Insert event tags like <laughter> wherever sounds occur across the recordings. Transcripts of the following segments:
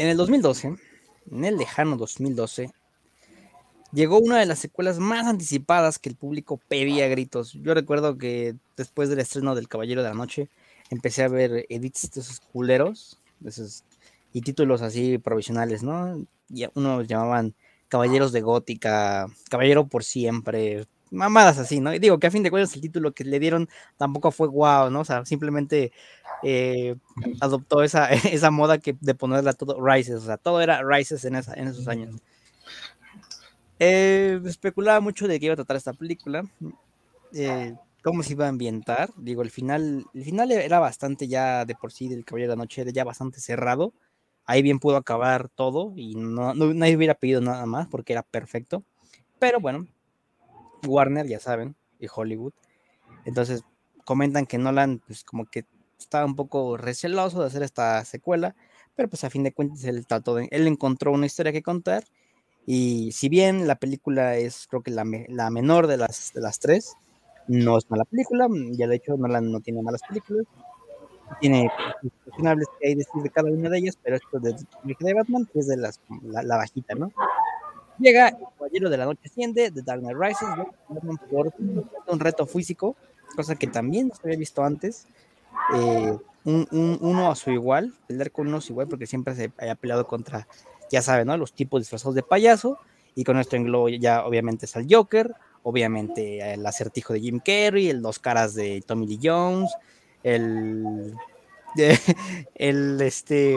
En el 2012, en el lejano 2012, llegó una de las secuelas más anticipadas que el público pedía a gritos. Yo recuerdo que después del estreno del Caballero de la Noche, empecé a ver edits de esos culeros, y títulos así provisionales, ¿no? Y unos llamaban Caballeros de Gótica, Caballero por siempre, mamadas así, ¿no? Y digo que a fin de cuentas el título que le dieron tampoco fue guau, ¿no? O sea, simplemente eh, adoptó esa, <laughs> esa moda que de ponerla todo Rises, o sea, todo era Rises en, esa, en esos años. Eh, especulaba mucho de qué iba a tratar esta película, eh, cómo se iba a ambientar. Digo, el final, el final era bastante ya de por sí del Caballero de la Noche, era ya bastante cerrado. Ahí bien pudo acabar todo y no, no, nadie hubiera pedido nada más porque era perfecto. Pero bueno, Warner, ya saben, y Hollywood. Entonces comentan que Nolan, pues como que estaba un poco receloso de hacer esta secuela, pero pues a fin de cuentas él trató de, él encontró una historia que contar y si bien la película es creo que la, la menor de las, las tres, no es mala película, ya de hecho Nolan no tiene malas películas, tiene cuestionables que hay de cada una de ellas, pero esto de, de Batman es de las, la, la bajita, ¿no? Llega el Caballero de la Noche Asciende, de Dark Knight Rises, por un reto físico, cosa que también se había visto antes. Eh, un, un, uno a su igual, pelear con uno a su igual, porque siempre se había peleado contra, ya saben, ¿no? Los tipos disfrazados de payaso, y con esto englobo ya obviamente es el Joker, obviamente el acertijo de Jim Carrey, el dos caras de Tommy Lee Jones, el, <laughs> el este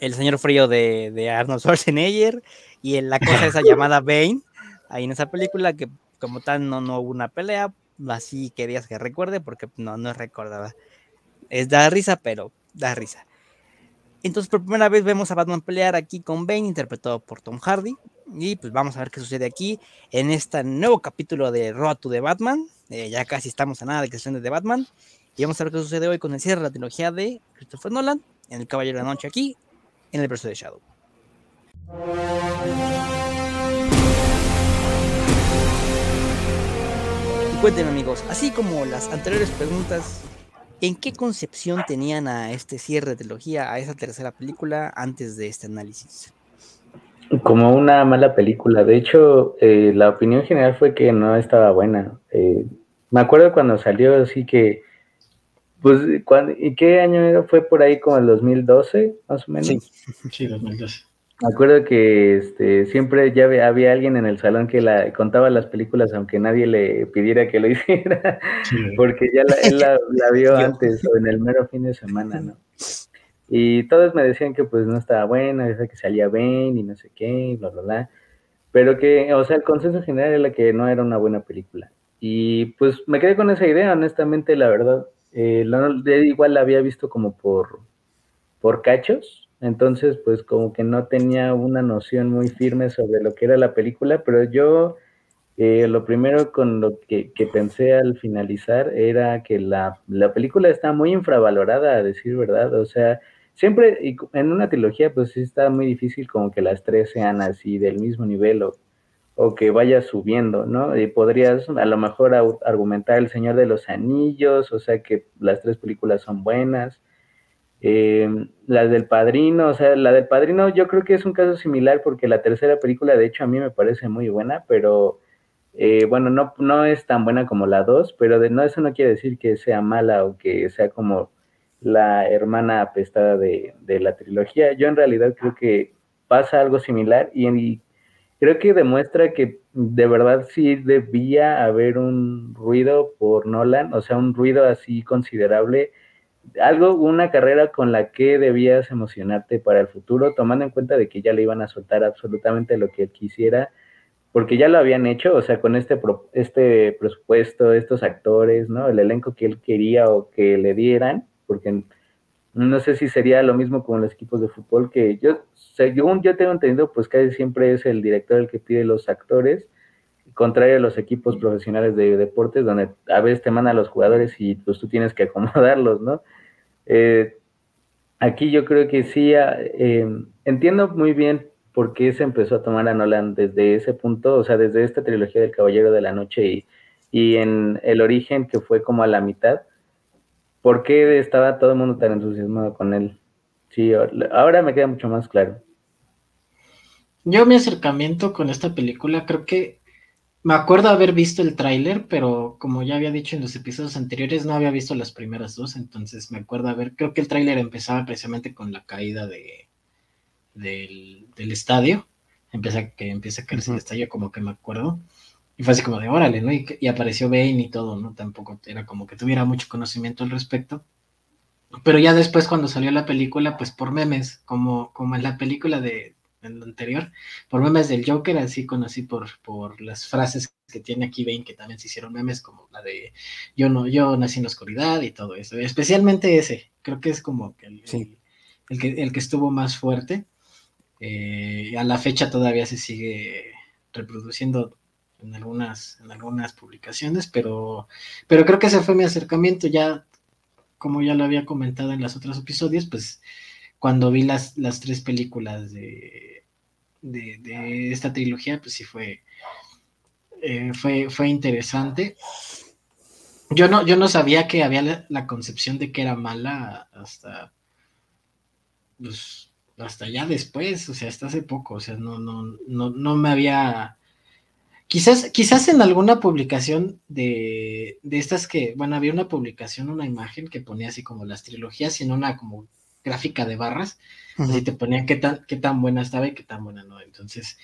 el señor frío de, de Arnold Schwarzenegger, y en la cosa esa llamada Bane, ahí en esa película que como tal no, no hubo una pelea, así querías que recuerde porque no, no es recordada. Es da risa, pero da risa. Entonces por primera vez vemos a Batman pelear aquí con Bane, interpretado por Tom Hardy. Y pues vamos a ver qué sucede aquí en este nuevo capítulo de Road to the Batman. Eh, ya casi estamos a nada de que se de Batman. Y vamos a ver qué sucede hoy con el cierre de la trilogía de Christopher Nolan en El Caballero de la Noche aquí en el verso de Shadow. Cuéntenme amigos, así como las anteriores preguntas, ¿en qué concepción tenían a este cierre de trilogía, a esa tercera película antes de este análisis? Como una mala película. De hecho, eh, la opinión general fue que no estaba buena. Eh, me acuerdo cuando salió, así que, pues, ¿y qué año era? Fue por ahí como el 2012, más o menos. Sí, sí 2012. Me acuerdo que este, siempre ya había alguien en el salón que la, contaba las películas aunque nadie le pidiera que lo <laughs> hiciera, porque ya la, él la, vio <laughs> antes o en el mero fin de semana, ¿no? Y todos me decían que pues no estaba buena, que salía bien y no sé qué, bla, bla, bla. Pero que, o sea, el consenso general era que no era una buena película. Y pues me quedé con esa idea, honestamente, la verdad. Eh, igual la había visto como por, por cachos, entonces, pues como que no tenía una noción muy firme sobre lo que era la película, pero yo eh, lo primero con lo que, pensé al finalizar era que la, película está muy infravalorada, a decir verdad. O sea, siempre en una trilogía, pues sí está muy difícil como que las tres sean así del mismo nivel o, o que vaya subiendo, ¿no? Y podrías a lo mejor argumentar El Señor de los Anillos, o sea que las tres películas son buenas eh, la del Padrino, o sea, la del Padrino yo creo que es un caso similar porque la tercera película de hecho a mí me parece muy buena, pero eh, bueno, no, no es tan buena como la dos, pero de, no, eso no quiere decir que sea mala o que sea como la hermana apestada de, la trilogía. Yo en realidad creo que pasa algo similar y, y creo que demuestra que de verdad sí debía haber un ruido por Nolan, o sea, un ruido así considerable algo, una carrera con la que debías emocionarte para el futuro, tomando en cuenta de que ya le iban a soltar absolutamente lo que él quisiera, porque ya lo habían hecho, o sea, con este, este presupuesto, estos actores, ¿no? El elenco que él quería o que le dieran, porque no sé si sería lo mismo con los equipos de fútbol, que yo, según yo tengo entendido, pues casi siempre es el director el que pide los actores, contrario a los equipos profesionales de deportes, donde a veces te mandan los jugadores y pues tú tienes que <laughs> acomodarlos, ¿no? Eh, aquí yo creo que sí, ah, eh, entiendo muy bien por qué se empezó a tomar a Nolan desde ese punto, o sea, desde esta trilogía del Caballero de la Noche y, y en el origen que fue como a la mitad, por qué estaba todo el mundo tan entusiasmado con él. Sí, ahora me queda mucho más claro. Yo mi acercamiento con esta película creo que me acuerdo haber visto el tráiler, pero como ya había dicho en los episodios anteriores, no había visto las primeras dos, entonces me acuerdo haber, creo que el tráiler empezaba precisamente con la caída de, del, estadio, empieza que empieza a caer el estadio, como que me acuerdo, y fue así como de órale, ¿no? Y, apareció Bane y todo, ¿no? Tampoco era como que tuviera mucho conocimiento al respecto. Pero ya después cuando salió la película, pues por memes, como, como en la película de, en lo anterior, por memes del Joker, así conocí por, por las frases que tiene aquí Bane, que también se hicieron memes, como la de yo no, yo nací en la oscuridad y todo eso. Especialmente ese, creo que es como el, el, que, el que estuvo más fuerte. Eh, a la fecha todavía se sigue reproduciendo en algunas, en algunas publicaciones, pero, pero creo que ese fue mi acercamiento. Ya, como ya lo había comentado en los otros episodios, pues cuando vi las, las tres películas de, de, esta trilogía, pues sí fue, eh, fue, fue interesante. Yo no, yo no sabía que había la, concepción de que era mala hasta, pues, hasta ya después, o sea, hasta hace poco, o sea, no, no, no, no me había... Quizás, quizás en alguna publicación de, de estas que, bueno, había una publicación, una imagen que ponía así como las trilogías y en una como gráfica de barras, así te ponía qué tan, qué tan buena estaba y qué tan buena no. Entonces,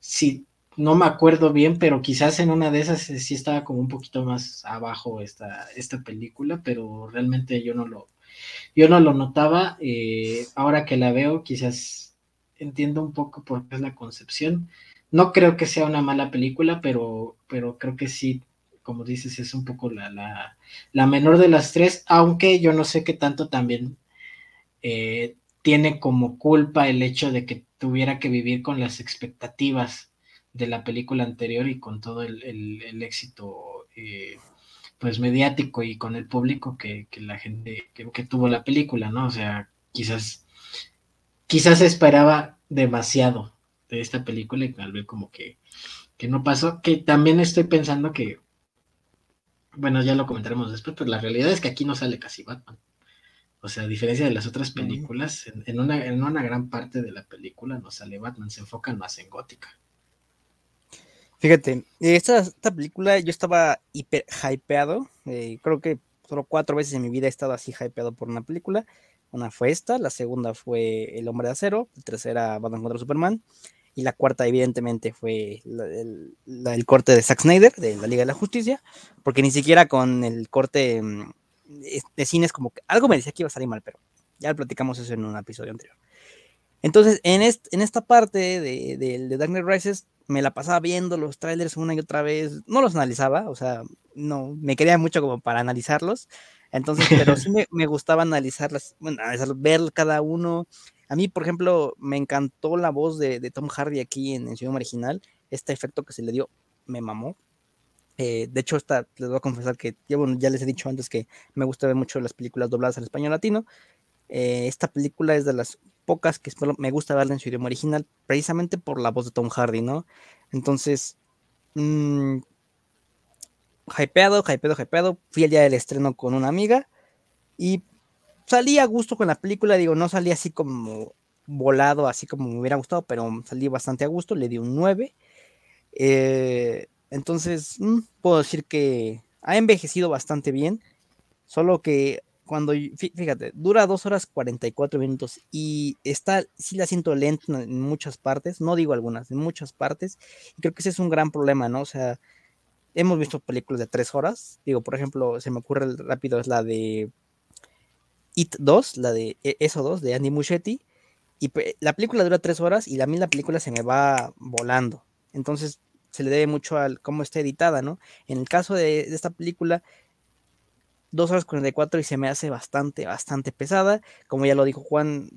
sí, no me acuerdo bien, pero quizás en una de esas sí estaba como un poquito más abajo esta, esta película, pero realmente yo no lo, yo no lo notaba. Eh, ahora que la veo, quizás entiendo un poco por qué es la concepción. No creo que sea una mala película, pero, pero creo que sí, como dices, es un poco la, la, la menor de las tres, aunque yo no sé qué tanto también eh, tiene como culpa el hecho de que tuviera que vivir con las expectativas de la película anterior y con todo el, éxito eh, pues mediático y con el público que, la gente que, tuvo la película, ¿no? O sea, quizás quizás esperaba demasiado de esta película y tal vez como que, que no pasó, que también estoy pensando que bueno, ya lo comentaremos después, pero la realidad es que aquí no sale casi Batman. O sea, a diferencia de las otras películas, en, una, en una gran parte de la película no sale Batman, se enfocan más en Gótica. Fíjate, esta, esta película yo estaba hiper hypeado. Eh, creo que solo cuatro veces en mi vida he estado así hypeado por una película. Una fue esta, la segunda fue El Hombre de Acero, la tercera Batman contra Superman. Y la cuarta, evidentemente, fue el, corte de Zack Snyder, de la Liga de la Justicia, porque ni siquiera con el corte mm, de cines como que algo me decía que iba a salir mal, pero ya platicamos eso en un episodio anterior. Entonces, en, en esta parte de, de, Dark Knight Rises, me la pasaba viendo los trailers una y otra vez. No los analizaba, o sea, no, me quería mucho como para analizarlos. Entonces, pero sí me, gustaba analizarlas, bueno, ver cada uno. A mí, por ejemplo, me encantó la voz de, Tom Hardy aquí en, el idioma original. Este efecto que se le dio me mamó. Eh, de hecho, esta, les voy a confesar que ya, ya les he dicho antes que me gusta ver mucho las películas dobladas al español latino. Eh, esta película es de las pocas que me gusta verla en su idioma original, precisamente por la voz de Tom Hardy, ¿no? Entonces, mmm, hypeado, hypeado, hypeado. Fui el día del estreno con una amiga y salí a gusto con la película. Digo, no salí así como volado, así como me hubiera gustado, pero salí bastante a gusto. Le di un 9. Eh, entonces, mm, puedo decir que ha envejecido bastante bien, solo que cuando, fíjate, dura 2 horas 44 minutos y está, sí la siento lenta en muchas partes, no digo algunas, en muchas partes, y creo que ese es un gran problema, ¿no? O sea, hemos visto películas de 3 horas, digo, por ejemplo, se me ocurre rápido, es la de It 2, la de e, Eso 2, de Andy Muschietti, y la película dura 3 horas y a mí la película se me va volando, entonces se le debe mucho al cómo está editada, ¿no? En el caso de, esta película, 2 horas 44 y se me hace bastante, bastante pesada. Como ya lo dijo Juan,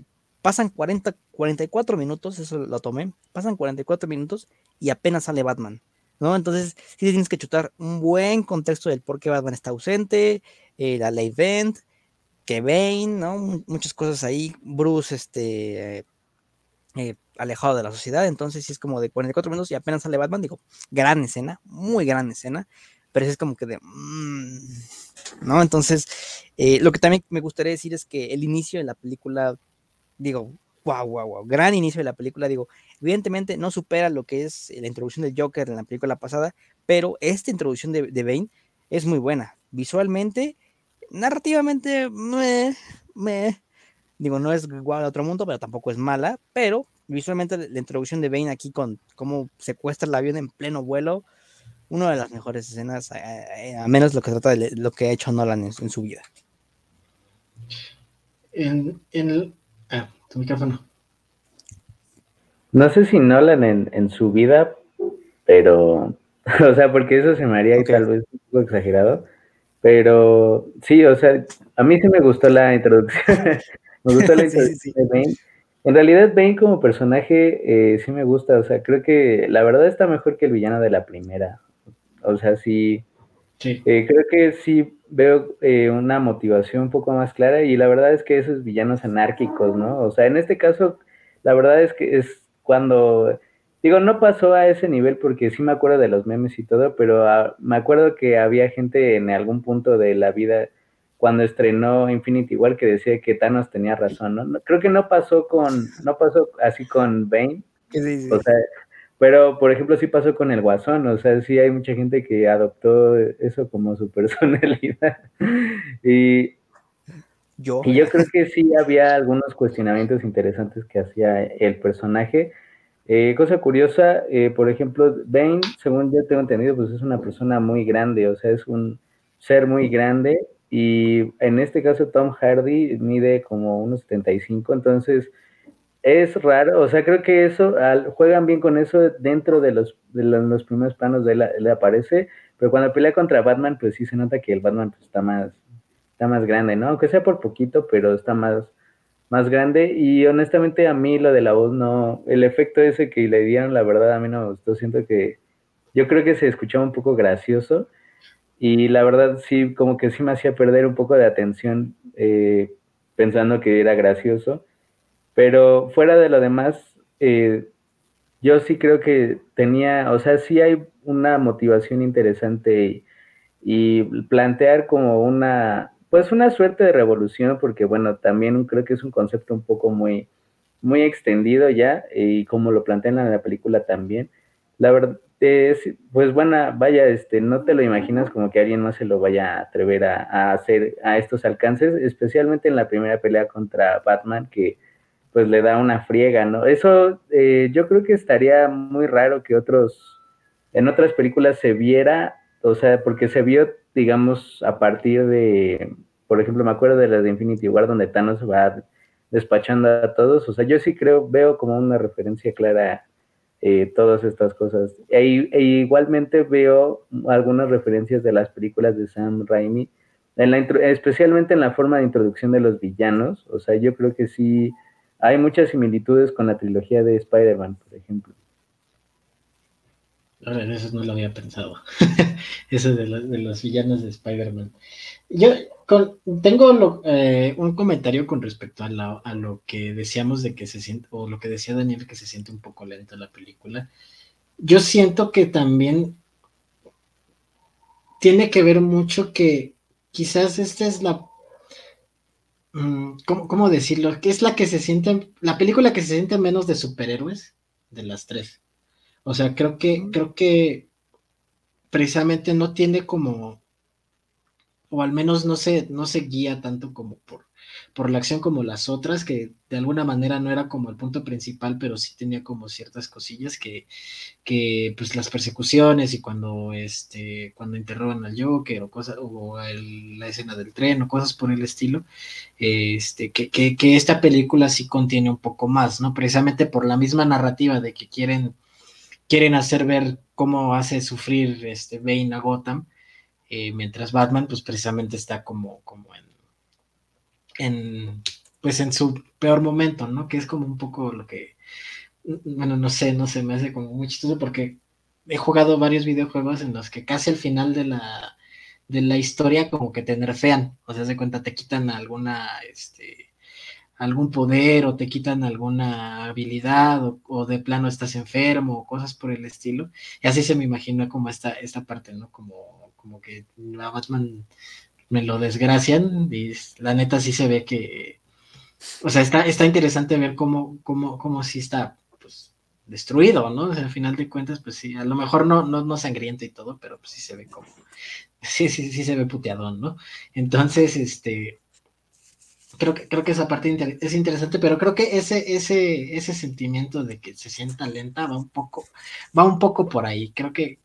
pasan 40, 44 minutos, eso lo tomé, pasan 44 minutos y apenas sale Batman, ¿no? Entonces, sí tienes que chutar un buen contexto del por qué Batman está ausente, eh, la ley Vent, que Bane, ¿no? Muchas cosas ahí, Bruce, este, alejado de la sociedad, entonces sí es como de 44 minutos y apenas sale Batman, digo, gran escena, muy gran escena, pero es como que de... Mm", ¿No? Entonces, eh, lo que también me gustaría decir es que el inicio de la película digo, wow, wow, wow, gran inicio de la película, digo, evidentemente no supera lo que es la introducción del Joker en la película pasada, pero esta introducción de, de Bane es muy buena, visualmente, narrativamente, me, me, digo, no es igual a otro mundo, pero tampoco es mala, pero visualmente la introducción de Bane aquí con cómo secuestra el avión en pleno vuelo, una de las mejores escenas, a, menos lo que trata de lo que ha hecho Nolan en, su vida. En, el... Ah, tu micrófono. No sé si Nolan en, su vida, pero, <laughs> o sea, porque eso se me haría tal vez un poco exagerado, pero sí, o sea, a mí sí me gustó la introducción, <laughs> me gustó la <laughs> introducción de Bane en realidad, Bane como personaje eh, sí me gusta, o sea, creo que la verdad está mejor que el villano de la primera. O sea, sí, eh, creo que sí veo eh, una motivación un poco más clara y la verdad es que esos villanos anárquicos, ¿no? O sea, en este caso, la verdad es que es cuando, digo, no pasó a ese nivel porque sí me acuerdo de los memes y todo, pero ah, me acuerdo que había gente en algún punto de la vida cuando estrenó Infinity War que decía que Thanos tenía razón, ¿no? Creo que no pasó con, no pasó así con Bane. O sea, pero por ejemplo sí pasó con el Guasón, o sea, sí hay mucha gente que adoptó eso como su <laughs> personalidad. y yo. Y yo creo que sí había algunos cuestionamientos interesantes que hacía el personaje. Eh, cosa curiosa, eh, por ejemplo, Bane, según yo tengo entendido, pues es una persona muy grande, o sea, es un ser muy grande y en este caso Tom Hardy mide como unos 75, entonces es raro, o sea, creo que eso, juegan bien con eso dentro de los, de los, primeros planos de él, le aparece, pero cuando pelea contra Batman, pues sí se nota que el Batman pues, está más, está más grande, ¿no? Aunque sea por poquito, pero está más, más grande. Y honestamente a mí lo de la voz no, el efecto ese que le dieron, la verdad a mí no me gustó. Siento que yo creo que se escuchaba un poco gracioso y la verdad sí, como que sí me hacía perder un poco de atención eh, pensando que era gracioso. Pero fuera de lo demás, eh, yo sí creo que tenía, o sea, sí hay una motivación interesante y, plantear como una, pues una suerte de revolución, porque bueno, también creo que es un concepto un poco muy, muy extendido ya, y como lo plantean en la película también. La verdad, pues bueno, vaya, este, no te lo imaginas como que alguien más se lo vaya a atrever a, hacer a estos alcances, especialmente en la primera pelea contra Batman, que pues le da una friega, ¿no? Eso eh, yo creo que estaría muy raro que otros, en otras películas se viera, o sea, porque se vio, digamos, a partir de, por ejemplo, me acuerdo de las de Infinity War, donde Thanos va despachando a todos, o sea, yo sí creo, veo como una referencia clara eh, todas estas cosas. E, e, igualmente veo algunas referencias de las películas de Sam Raimi, en la especialmente en la forma de introducción de los villanos. O sea, yo creo que sí hay muchas similitudes con la trilogía de Spider-Man, por ejemplo. Ahora, eso no lo había pensado. <laughs> eso de, de los villanos de Spider-Man. Yo tengo eh, un comentario con respecto a, lo que decíamos de que se siente, o lo que decía Daniel, que se siente un poco lenta la película. Yo siento que también tiene que ver mucho que quizás esta es la. Mm, ¿cómo, decirlo? Que es la que se siente. La película que se siente menos de superhéroes de las tres. O sea, creo que, creo que precisamente no tiene como o al menos no se, no se guía tanto como por, por la acción como las otras, que de alguna manera no era como el punto principal, pero sí tenía como ciertas cosillas que, que pues las persecuciones y cuando este, cuando interrogan al Joker o cosas, o la escena del tren o cosas por el estilo, este, que, que, que esta película sí contiene un poco más, ¿no? Precisamente por la misma narrativa de que quieren, quieren hacer ver cómo hace sufrir este Bane a Gotham eh, mientras Batman, pues precisamente está como, como en, pues en su peor momento, ¿no? Que es como un poco lo que, bueno, no sé, no sé, me hace como muy chistoso porque he jugado varios videojuegos en los que casi al final de la, de la historia como que te nerfean, o sea, de cuenta te quitan alguna, este, algún poder o te quitan alguna habilidad o, de plano estás enfermo o cosas por el estilo. Y así se me imagina como esta, esta parte, ¿no? Como como que a Batman me lo desgracian y la neta sí se ve que, o sea, está, está interesante ver cómo, cómo, cómo sí está pues, destruido, ¿no? O sea, al final de cuentas, pues sí, a lo mejor no, no, no sangriento y todo, pero pues sí se ve como, <laughs> sí, sí, sí se ve puteadón, ¿no? Entonces, este, creo que, creo que esa parte es interesante, pero creo que ese, ese, ese sentimiento de que se sienta lenta va un poco, va un poco por ahí. Creo que,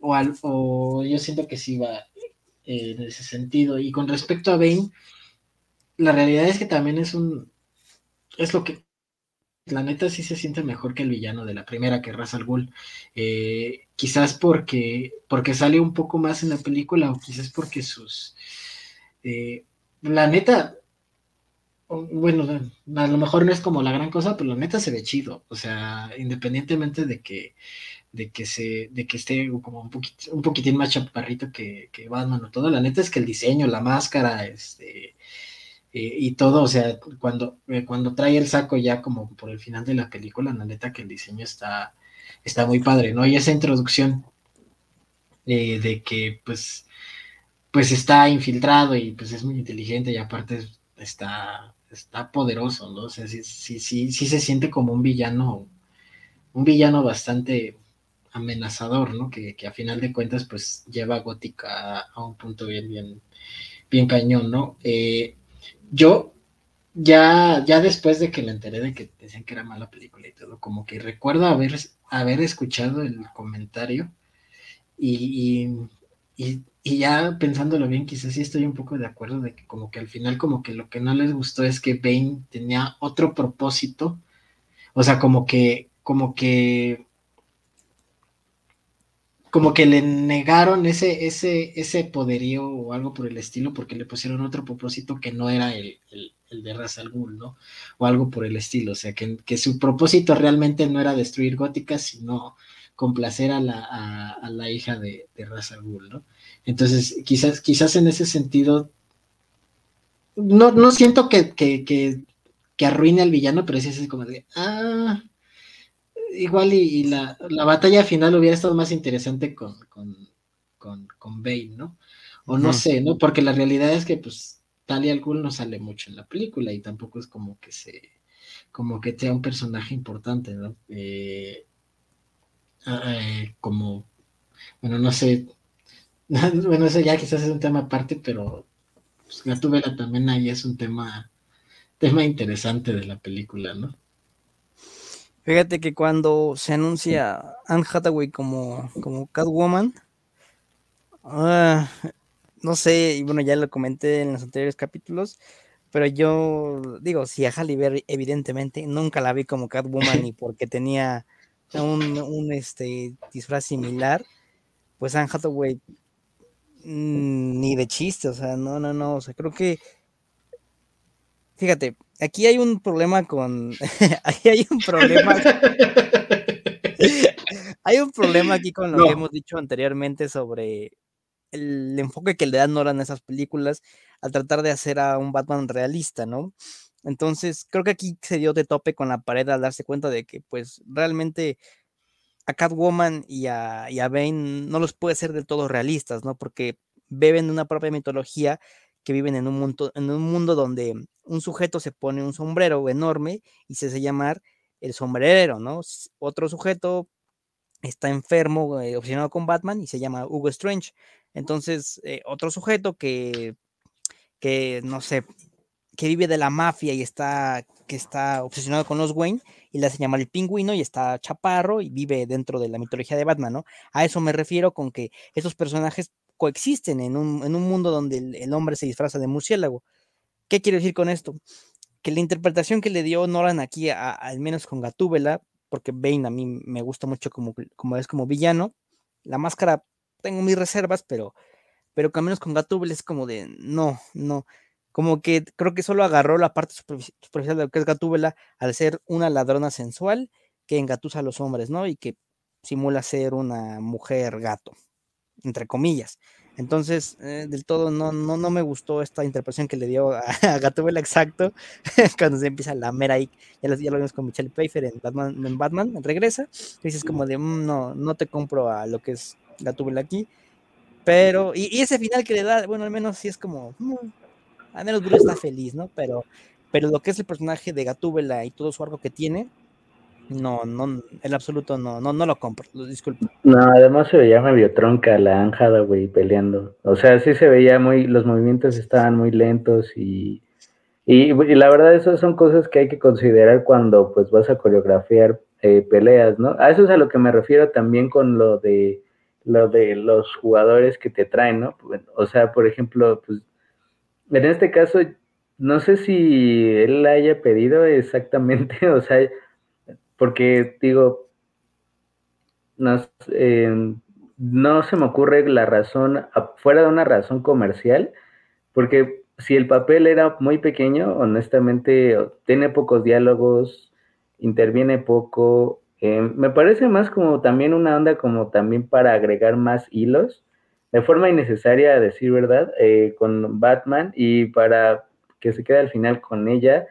o, o yo siento que sí va eh, en ese sentido. Y con respecto a Bane, la realidad es que también es un, es lo que, la neta sí se siente mejor que el villano de la primera, que Ra's al Ghul. Eh, quizás porque, porque sale un poco más en la película, o quizás porque sus... Eh, la neta, bueno, a lo mejor no es como la gran cosa, pero la neta se ve chido. O sea, independientemente de que, de que se, de que esté como un, un poquitín más chaparrito que, que Batman o todo, la neta es que el diseño, la máscara, este, eh, y todo, o sea, cuando, eh, cuando trae el saco ya como por el final de la película, la neta que el diseño está, está muy padre, ¿no? Y esa introducción eh, de que pues, pues está infiltrado y pues es muy inteligente y aparte está, está poderoso, ¿no? O sea, sí, sí, sí, sí se siente como un villano, un villano bastante amenazador, ¿no? Que, que a final de cuentas pues lleva a Gótica a, un punto bien, bien, bien cañón, ¿no? Eh, yo ya, ya después de que me enteré de que decían que era mala película y todo, como que recuerdo haber, haber escuchado el comentario y, y, ya pensándolo bien, quizás sí estoy un poco de acuerdo de que como que al final como que lo que no les gustó es que Bane tenía otro propósito, o sea, como que, como que como que le negaron ese, ese, ese poderío o algo por el estilo porque le pusieron otro propósito que no era el, de Ra's al Ghul, ¿no? O algo por el estilo, o sea, que, su propósito realmente no era destruir Gótica, sino complacer a la, a, la hija de, de Ra's al Ghul, ¿no? Entonces, quizás, quizás en ese sentido, no, no siento que, que, que, que arruine al villano, pero sí es como de, ah, igual y, la, batalla final hubiera estado más interesante con, con, con, Bane, ¿no? O no sé, ¿no? Porque la realidad es que pues Talia al Ghul no sale mucho en la película y tampoco es como que se, como que sea un personaje importante, ¿no? Eh, ah, eh, como, bueno, no sé, <laughs> bueno, eso ya quizás es un tema aparte, pero pues, Gatúbela también ahí es un tema, tema interesante de la película, ¿no? Fíjate que cuando se anuncia Anne Hathaway como, como Catwoman, ah, no sé, y bueno, ya lo comenté en los anteriores capítulos, pero yo digo, si a Halle Berry, evidentemente, nunca la vi como Catwoman ni <laughs> porque tenía un, un este, disfraz similar, pues Anne Hathaway ni de chiste, o sea, no, no, no, o sea, creo que, fíjate, aquí hay un problema con. <laughs> aquí hay un problema. <laughs> hay un problema aquí con lo que hemos dicho anteriormente sobre el enfoque que le dan Nolan a esas películas al tratar de hacer a un Batman realista, ¿no? Entonces, creo que aquí se dio de tope con la pared al darse cuenta de que, pues, realmente a Catwoman y a, y a Bane no los puede ser del todo realistas, ¿no? Porque beben de una propia mitología que viven en un mundo, en un mundo donde un sujeto se pone un sombrero enorme y se hace llamar el sombrerero, ¿no? Otro sujeto está enfermo, eh, obsesionado con Batman y se llama Hugo Strange. Entonces, eh, otro sujeto que, que, no sé, que vive de la mafia y está, que está obsesionado con los Wayne y le hace llamar el pingüino y está chaparro y vive dentro de la mitología de Batman, ¿no? A eso me refiero con que esos personajes coexisten en un, en un mundo donde el, hombre se disfraza de murciélago. ¿Qué quiero decir con esto? Que la interpretación que le dio Nolan aquí, al menos con Gatúbela, porque Bane a mí me gusta mucho como, como es como villano, la máscara tengo mis reservas, pero, pero que al menos con Gatúbela es como de, no, no, como que creo que solo agarró la parte superficial de lo que es Gatúbela al ser una ladrona sensual que engatusa a los hombres, ¿no? Y que simula ser una mujer gato entre comillas. Entonces, eh, del todo no, no, no me gustó esta interpretación que le dio a, <laughs> a Gatúbela exacto <laughs> cuando se empieza la mera ya lo, ya lo vimos con Michelle Pfeiffer en Batman, en Batman regresa, y dices como de, mm, no, no te compro a lo que es Gatúbela aquí, pero, y, ese final que le da, bueno, al menos sí es como, mm, al menos Bruce está feliz, ¿no? Pero, pero lo que es el personaje de Gatúbela y todo su arco que tiene, no, no, en absoluto no, no, no lo compro, disculpe. No, además se veía medio tronca la Anjada, güey, peleando. O sea, sí se veía muy, los movimientos estaban muy lentos y, y, la verdad esas son cosas que hay que considerar cuando pues vas a coreografiar eh, peleas, ¿no? A eso es a lo que me refiero también con lo de lo de los jugadores que te traen, ¿no? O sea, por ejemplo, pues en este caso, no sé si él haya pedido exactamente, <laughs> o sea, porque digo, no, eh, no se me ocurre la razón, fuera de una razón comercial, porque si el papel era muy pequeño, honestamente, tiene pocos diálogos, interviene poco, eh, me parece más como también una onda como también para agregar más hilos, de forma innecesaria, a decir verdad, eh, con Batman y para que se quede al final con ella,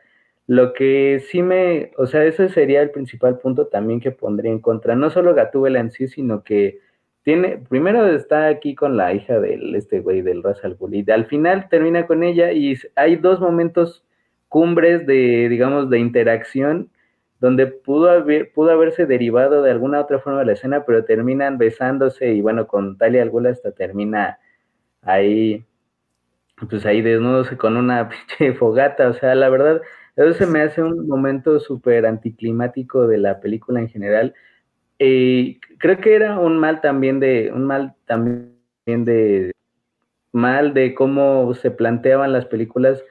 lo que sí me, o sea, ese sería el principal punto también que pondría en contra, no solo Gatúbela en sí, sino que tiene, primero está aquí con la hija del este güey del Ra's al y al final termina con ella y hay dos momentos cumbres de, digamos, de interacción donde pudo, haber, pudo haberse derivado de alguna otra forma de la escena, pero terminan besándose y bueno, con Talia alguna hasta termina ahí, pues ahí desnudos con una <laughs> pinche fogata, o sea, la verdad, eso se me hace un momento súper anticlimático de la película en general. Y creo que era un mal también de, un mal también de, mal de cómo se planteaban las películas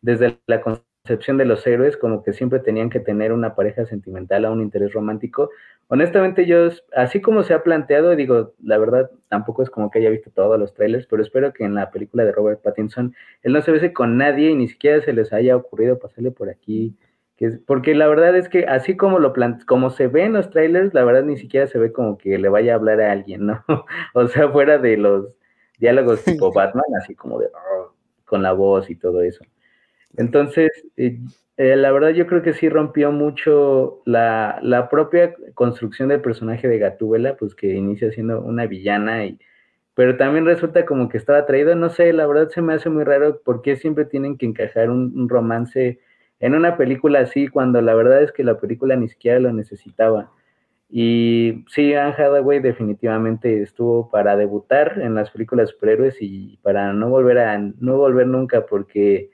desde la concepción de los héroes, como que siempre tenían que tener una pareja sentimental a un interés romántico. Honestamente, yo, así como se ha planteado, digo, la verdad, tampoco es como que haya visto todos los trailers, pero espero que en la película de Robert Pattinson él no se bese con nadie y ni siquiera se les haya ocurrido pasarle por aquí. Que porque la verdad es que así como lo como se ve en los trailers, la verdad ni siquiera se ve como que le vaya a hablar a alguien, ¿no? <laughs> o sea, fuera de los diálogos <laughs> tipo Batman, así como de oh", con la voz y todo eso. Entonces, eh, eh, la verdad yo creo que sí rompió mucho la, la, propia construcción del personaje de Gatúbela, pues que inicia siendo una villana, y, pero también resulta como que estaba traído, no sé, la verdad se me hace muy raro por qué siempre tienen que encajar un, romance en una película así, cuando la verdad es que la película ni siquiera lo necesitaba. Y sí, Anne Hathaway definitivamente estuvo para debutar en las películas superhéroes y para no volver a no volver nunca porque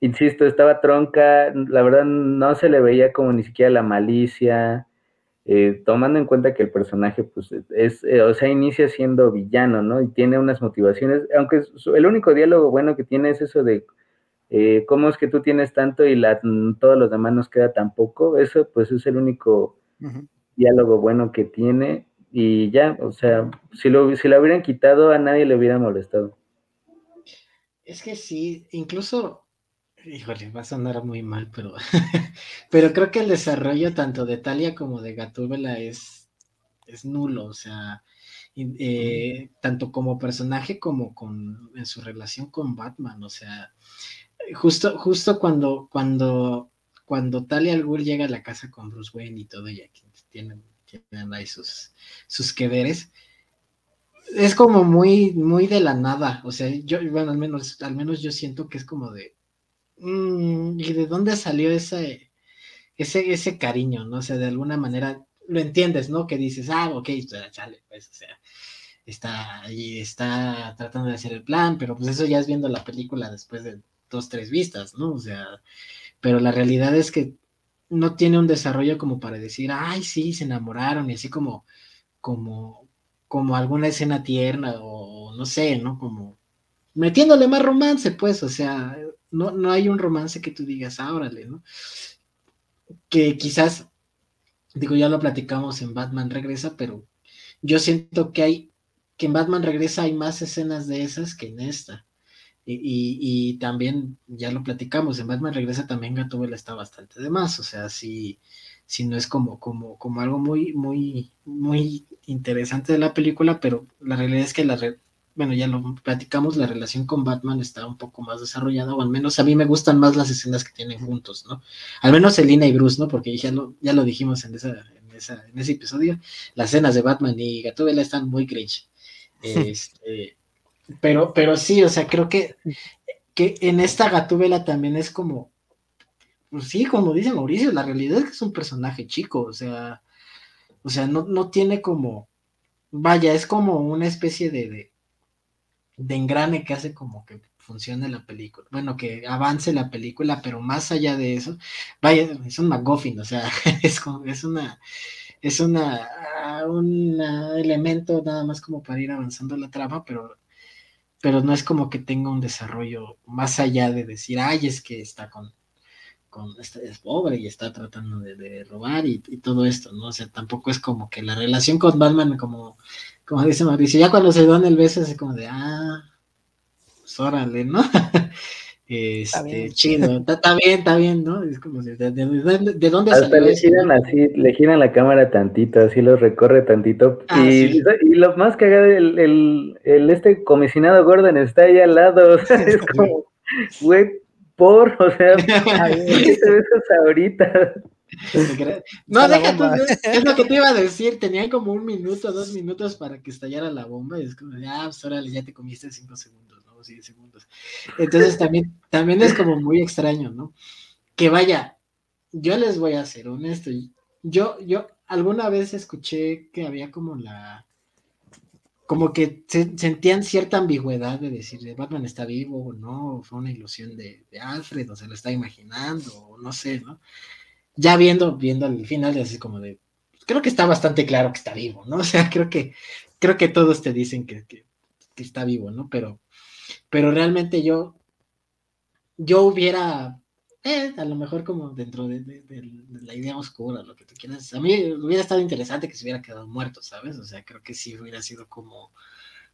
insisto, estaba tronca, la verdad no se le veía como ni siquiera la malicia, eh, tomando en cuenta que el personaje, pues, es, eh, o sea, inicia siendo villano, ¿no? Y tiene unas motivaciones, aunque el único diálogo bueno que tiene es eso de eh, cómo es que tú tienes tanto y la, todos los demás nos queda tan poco, eso pues es el único diálogo bueno que tiene y ya, o sea, si lo, si lo hubieran quitado a nadie le hubiera molestado. Es que sí, incluso Híjole, va a sonar muy mal, pero, <laughs> pero creo que el desarrollo tanto de Talia como de Gatúbela es, es nulo, o sea, eh, tanto como personaje como con, en su relación con Batman, o sea, justo, justo cuando, cuando, cuando Talia al Ghul llega a la casa con Bruce Wayne y todo, y aquí tienen, tienen ahí sus, sus es como muy, muy de la nada, o sea, yo, bueno, al menos, al menos yo siento que es como de, ¿Y de dónde salió ese, ese, ese cariño? ¿no? O sea, de alguna manera lo entiendes, ¿no? Que dices, ah, ok, chale, pues, o sea, está ahí, está tratando de hacer el plan, pero pues eso ya es viendo la película después de dos, tres vistas, ¿no? O sea, pero la realidad es que no tiene un desarrollo como para decir, ay, sí, se enamoraron, y así como, como, como alguna escena tierna, o no sé, ¿no? Como metiéndole más romance, pues, o sea, no, no hay un romance que tú digas, ah, ¿no? Que quizás, digo, ya lo platicamos en Batman Regresa, pero yo siento que hay, que en Batman Regresa hay más escenas de esas que en esta. Y, también, ya lo platicamos, en Batman Regresa también Gatúbela está bastante de más, o sea, si, no es como, como, como algo muy, muy, muy interesante de la película, pero la realidad es que la, bueno, ya lo platicamos, la relación con Batman está un poco más desarrollada, o al menos a mí me gustan más las escenas que tienen juntos, ¿no? Al menos Selina y Bruce, ¿no? Porque ya lo, ya lo dijimos en, esa, en, esa, en ese episodio, las escenas de Batman y Gatúbela están muy cringe. <laughs> Este, pero, pero sí, o sea, creo que, que en esta Gatúbela también es como, pues sí, como dice Mauricio, la realidad es que es un personaje chico, o sea, o sea, no, no tiene como, vaya, es como una especie de, de, de engrane que hace como que funcione la película, bueno, que avance la película, pero más allá de eso, vaya, es un McGuffin, o sea, <laughs> es como, es una, es una, un elemento nada más como para ir avanzando la trama, pero, pero no es como que tenga un desarrollo más allá de decir, ay, es que está con, con es pobre y está tratando de, robar y, todo esto, ¿no? O sea, tampoco es como que la relación con Batman, como, como dice Mauricio, ya cuando se dan el beso es como de, ah, pues órale, ¿no? <laughs> este, chido, está, bien, está bien, ¿no? Es como de, de, de, dónde Hasta le giran así, le giran la cámara tantito, así lo recorre tantito. Ah, y, y, lo más cagado, el, el, el, este comisionado Gordon está ahí al lado, o <laughs> sea, es <laughs> como, güey, por, o sea, <laughs> ¿qué te besas ahorita? No, deja tú, es lo que te iba a decir, tenían como un minuto, dos minutos para que estallara la bomba y es como, ah, pues órale, ya te comiste cinco segundos, ¿no? Siete segundos. Entonces también, también es como muy extraño, ¿no? Que vaya, yo les voy a ser honesto, yo, yo alguna vez escuché que había como la, como que sentían cierta ambigüedad de decir, Batman está vivo o no, fue una ilusión de, Alfred, o se lo está imaginando, o no sé, ¿no? ya viendo, viendo el final, así como de, creo que está bastante claro que está vivo, ¿no? <laughs> O sea, creo que, creo que todos te dicen que, está vivo, ¿no? Pero, pero realmente yo, yo hubiera, eh, a lo mejor como dentro de, la idea oscura, lo que tú quieras, a mí hubiera estado interesante que se hubiera quedado muerto, ¿sabes? O sea, creo que sí hubiera sido como,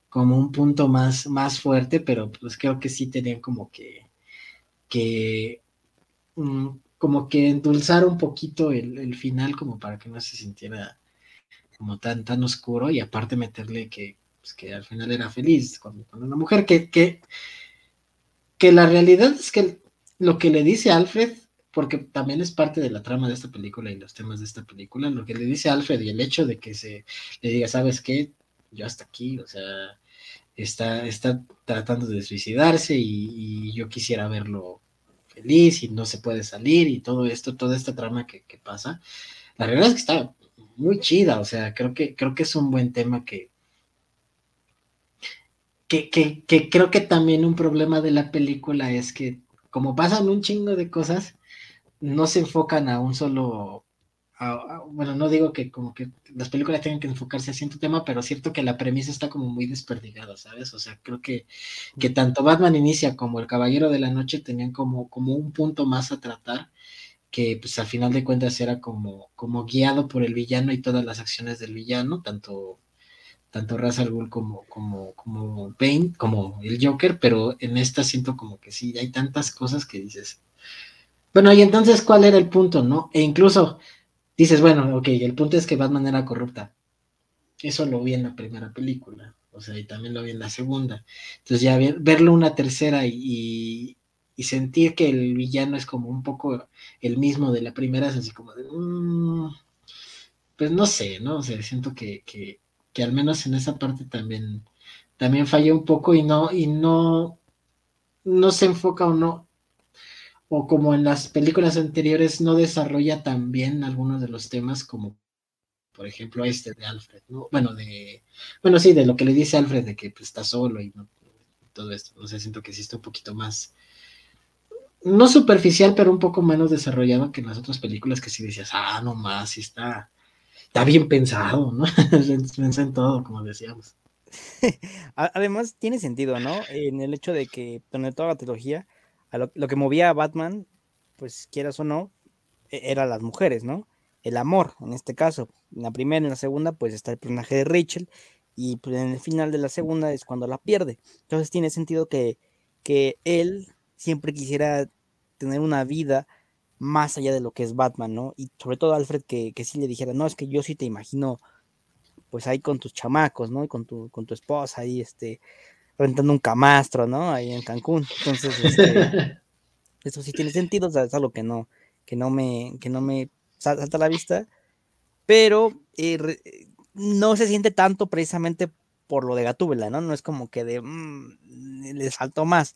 como un punto más, más fuerte, pero pues creo que sí tenían como que, que, mm, como que endulzar un poquito el, final como para que no se sintiera como tan, tan oscuro y aparte meterle que, pues, que al final era feliz con, una mujer que, que, que la realidad es que lo que le dice Alfred, porque también es parte de la trama de esta película y los temas de esta película, lo que le dice Alfred y el hecho de que se le diga, ¿sabes qué? Yo hasta aquí, o sea, está, está tratando de suicidarse y yo quisiera verlo feliz y no se puede salir y todo esto, toda esta trama que, pasa. La realidad es que está muy chida, o sea, creo que, creo que es un buen tema que, que, que, creo que también un problema de la película es que como pasan un chingo de cosas, no se enfocan a un solo bueno, no digo que como que las películas tengan que enfocarse a cierto tema, pero cierto que la premisa está como muy desperdigada, ¿sabes? O sea, creo que, que tanto Batman Inicia como El Caballero de la Noche tenían como, como un punto más a tratar, que pues al final de cuentas era como, como guiado por el villano y todas las acciones del villano, tanto tanto Ra's al Ghul como, como, como Bane, como el Joker, pero en esta siento como que sí, hay tantas cosas que dices. Bueno, y entonces, ¿cuál era el punto, no? E incluso dices, bueno, ok, el punto es que Batman era corrupta. Eso lo vi en la primera película, o sea, y también lo vi en la segunda. Entonces ya verlo una tercera y, y sentir que el villano es como un poco el mismo de la primera, es así como de, mm, pues no sé, ¿no? O sea, siento que, que, al menos en esa parte también, también falló un poco y no, y no, no se enfoca o no, o como en las películas anteriores no desarrolla tan bien algunos de los temas como por ejemplo este de Alfred, ¿no? Bueno, de bueno, sí, de lo que le dice Alfred de que pues, está solo y todo esto, no sé, siento que sí está un poquito más no superficial, pero un poco menos desarrollado que en las otras películas que sí decías, ah, no más, sí está está bien pensado, ¿no? <laughs> Pensé en todo, como decíamos. <laughs> Además, tiene sentido, ¿no? En el hecho de que en toda la trilogía lo, que movía a Batman, pues quieras o no, e, eran las mujeres, ¿no? El amor, en este caso. En la primera y en la segunda, pues está el personaje de Rachel, y pues, en el final de la segunda es cuando la pierde. Entonces tiene sentido que, que él siempre quisiera tener una vida más allá de lo que es Batman, ¿no? Y sobre todo Alfred que, que sí le dijera, no, es que yo sí te imagino, pues ahí con tus chamacos, ¿no? Y con tu, con tu esposa ahí, este, rentando un camastro, ¿no? Ahí en Cancún. Entonces, este, <laughs> eso sí tiene sentido, o sea, es algo que no, que no me, que no me salta a la vista, pero eh, no se siente tanto precisamente por lo de Gatúbela, ¿no? No es como que de, mm, le saltó más.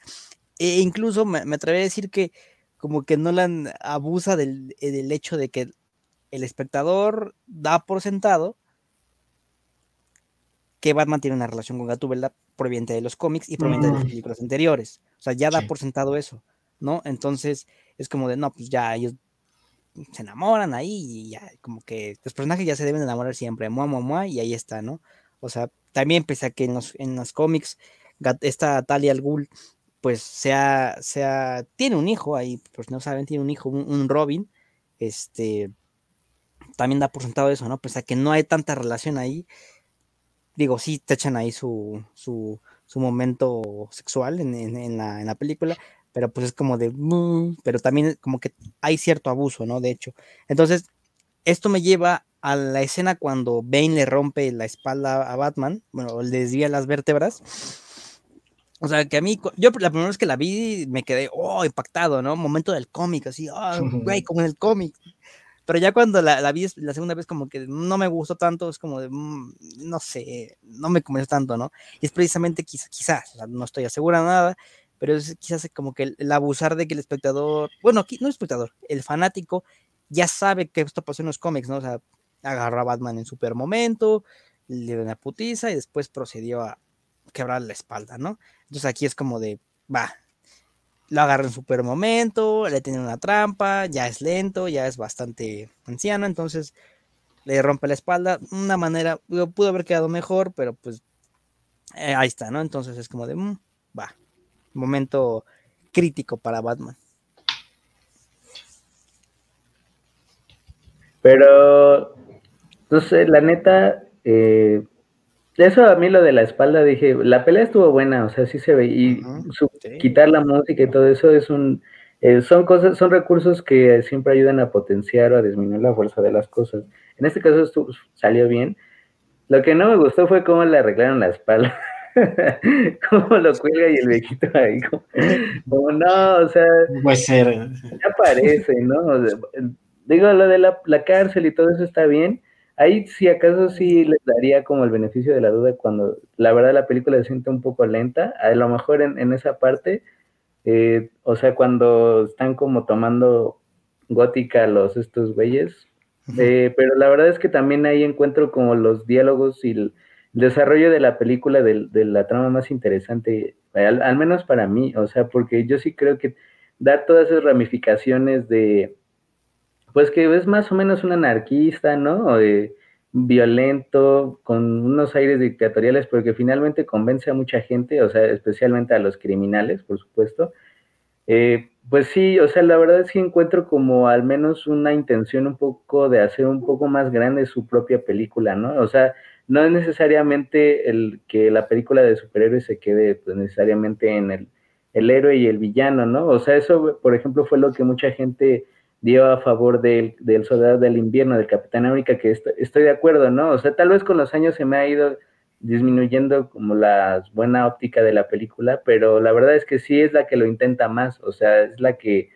E incluso me, me atreví a decir que como que Nolan abusa del, del hecho de que el espectador da por sentado que Batman tiene una relación con Gatúbela proveniente de los cómics y proveniente de las películas anteriores. O sea, ya da por sentado eso, ¿no? Entonces es como de, no, pues ya ellos se enamoran ahí y ya, como que los personajes ya se deben enamorar siempre, mua, mua, mua, y ahí está, ¿no? O sea, también pese a que en los, en los cómics esta Talia al Ghul, pues sea, sea, tiene un hijo ahí, pues no saben, tiene un hijo, un, Robin, este, también da por sentado eso, ¿no? Pese a que no hay tanta relación ahí, digo, sí te echan ahí su, su, su momento sexual en, en, la, en, la, película, pero pues es como de, mm", pero también como que hay cierto abuso, ¿no? De hecho, entonces, esto me lleva a la escena cuando Bane le rompe la espalda a Batman, bueno, le desvía las vértebras. O sea, que a mí, yo la primera vez que la vi me quedé, oh, impactado, ¿no? Momento del cómic, así, oh, güey, <laughs> como en el cómic. Pero ya cuando la, la, vi la segunda vez, como que no me gustó tanto, es como de, mm, no sé, no me convenció tanto, ¿no? Y es precisamente quizás, quizás, no estoy asegura nada, pero es quizás como que el, abusar de que el espectador, bueno, no el espectador, el fanático ya sabe que esto pasó en los cómics, ¿no? O sea, agarró a Batman en super momento, le dio una putiza y después procedió a quebrar la espalda, ¿no? Entonces aquí es como de, va, lo agarra en super momento, le tiene una trampa, ya es lento, ya es bastante anciano, entonces le rompe la espalda. Una manera, pudo haber quedado mejor, pero pues eh, ahí está, ¿no? Entonces es como de, mm, va, momento crítico para Batman. Pero, sé, la neta, eh, eso a mí lo de la espalda, dije, la pelea estuvo buena, o sea, sí se ve, y quitar la música y todo eso es un, eh, son cosas, son recursos que siempre ayudan a potenciar o a disminuir la fuerza de las cosas. En este caso salió bien. Lo que no me gustó fue cómo le arreglaron la espalda. <laughs> cómo lo cuelga y el viejito ahí, como, no, o sea, puede ser. Ya aparece, ¿no? digo, lo de la, la cárcel y todo eso está bien, Ahí sí, acaso sí les daría como el beneficio de la duda cuando la verdad la película se siente un poco lenta, a lo mejor en, esa parte, eh, o sea, cuando están como tomando gótica los estos güeyes, eh, pero la verdad es que también ahí encuentro como los diálogos y el, desarrollo de la película de, la trama más interesante, al, al, menos para mí, o sea, porque yo sí creo que dar todas esas ramificaciones de, pues que es más o menos un anarquista, ¿no? violento, con unos aires dictatoriales, porque finalmente convence a mucha gente, o sea, especialmente a los criminales, por supuesto. Eh, pues sí, o sea, la verdad es que encuentro como al menos una intención un poco de hacer un poco más grande su propia película, ¿no? O sea, no es necesariamente el que la película de superhéroes se quede pues, necesariamente en el, el héroe y el villano, ¿no? O sea, eso, por ejemplo, fue lo que mucha gente dio a favor del, del soldado del invierno, del Capitán América, que estoy, de acuerdo, ¿no? O sea, tal vez con los años se me ha ido disminuyendo como la buena óptica de la película, pero la verdad es que sí es la que lo intenta más, o sea, es la que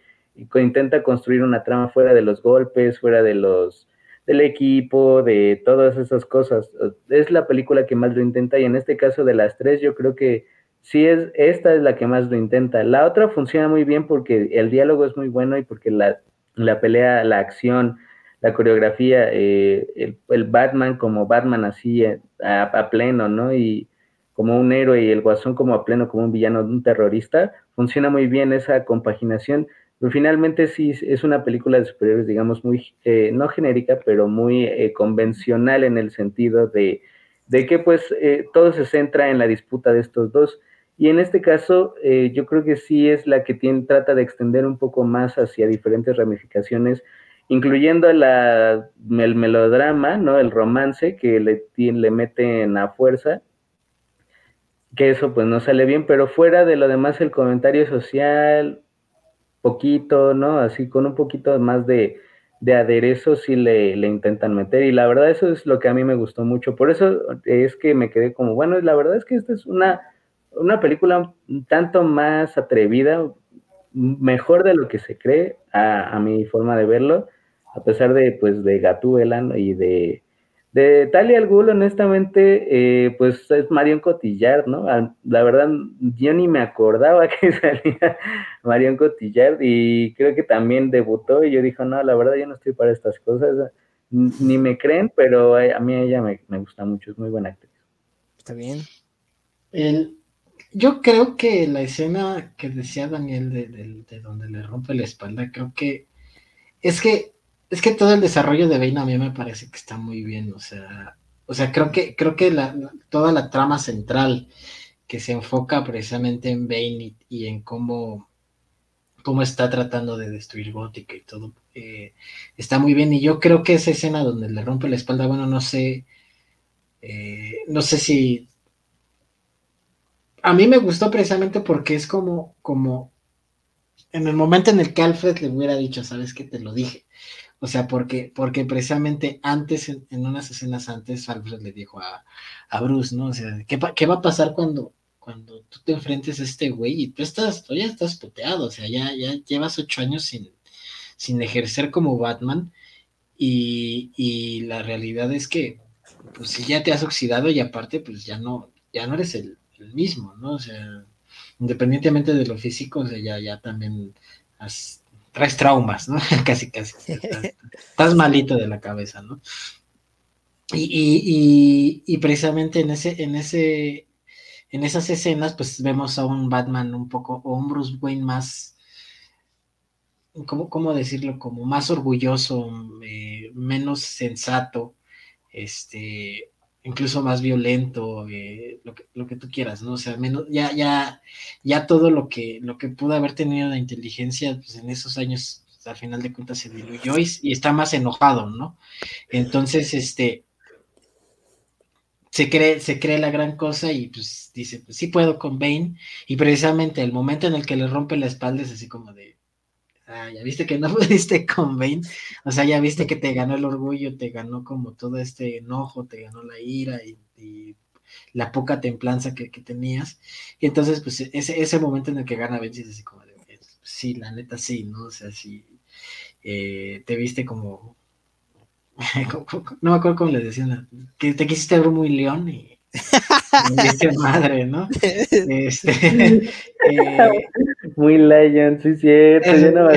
intenta construir una trama fuera de los golpes, fuera de los del equipo, de todas esas cosas. Es la película que más lo intenta y en este caso de las tres yo creo que sí es esta es la que más lo intenta. La otra funciona muy bien porque el diálogo es muy bueno y porque la la pelea, la acción, la coreografía, eh, el, Batman como Batman así eh, a, pleno, ¿no? Y como un héroe y el Guasón como a pleno, como un villano, un terrorista, funciona muy bien esa compaginación. Pero finalmente sí es una película de superhéroes, digamos, muy, eh, no genérica, pero muy convencional en el sentido de, de que pues todo se centra en la disputa de estos dos. Y en este caso, eh, yo creo que sí es la que tiene, trata de extender un poco más hacia diferentes ramificaciones, incluyendo la, el melodrama, ¿no? El romance que le, le meten a fuerza, que eso pues no sale bien, pero fuera de lo demás el comentario social, poquito, ¿no? Así con un poquito más de, de aderezo sí le, intentan meter y la verdad eso es lo que a mí me gustó mucho, por eso es que me quedé como, bueno, la verdad es que esta es una una película un tanto más atrevida, mejor de lo que se cree, a, mi forma de verlo, a pesar de, pues, de Gatúbela y de, De Talia al Ghul, honestamente, eh, pues es Marion Cotillard, ¿no? La verdad, yo ni me acordaba <laughs> que salía Marion Cotillard y creo que también debutó y yo dije, no, la verdad yo no estoy para estas cosas, ni me creen, pero a mí ella me, gusta mucho, es muy buena actriz. Está bien. Yo creo que la escena que decía Daniel de, de donde le rompe la espalda, creo que es que es que todo el desarrollo de Bane a mí me parece que está muy bien, o sea, o sea, creo que, creo que la, toda la trama central que se enfoca precisamente en Bane y, en cómo, cómo está tratando de destruir Gótica y todo, eh, está muy bien. Y yo creo que esa escena donde le rompe la espalda, bueno, no sé, eh, no sé si... A mí me gustó precisamente porque es como, como en el momento en el que Alfred le hubiera dicho, sabes que te lo dije, o sea, porque, porque precisamente antes, en, unas escenas antes, Alfred le dijo a, Bruce, ¿no? O sea, ¿qué, ¿qué, va a pasar cuando, cuando tú te enfrentes a este güey y tú estás, tú ya estás puteado, o sea, ya, ya llevas ocho años sin, sin ejercer como Batman y, y la realidad es que, pues si ya te has oxidado y aparte, pues ya no, ya no eres el, el mismo, ¿no? O sea, independientemente de lo físico, o sea, ya, ya también has traes traumas, ¿no? <laughs> casi, casi. Estás, malito de la cabeza, ¿no? Y, precisamente en ese, en ese, en esas escenas, pues vemos a un Batman un poco, o un Bruce Wayne más, ¿cómo, cómo decirlo? Como más orgulloso, eh, menos sensato, este, incluso más violento, eh, lo, que, lo que tú quieras, ¿no? O sea, menos, ya, ya, ya todo lo que, lo que pudo haber tenido de inteligencia pues, en esos años, pues, al final de cuentas se diluyó y, está más enojado, ¿no? Entonces, este, se cree, se cree la gran cosa y pues dice, pues sí puedo con Bane, y precisamente el momento en el que le rompe la espalda es así como de, Ah, ya viste que no <laughs> pudiste con Bane, o sea, ya viste que te ganó el orgullo, te ganó como todo este enojo, te ganó la ira y, la poca templanza que, tenías. Y entonces, pues ese, ese momento en el que gana Bane, es así como de, sí, la neta sí, ¿no? O sea, sí, eh, te viste <laughs> como, no me acuerdo cómo le decían, que te quisiste ver muy león y <laughs> madre, ¿no? Este, eh, Muy Lion, sí, cierto. <laughs>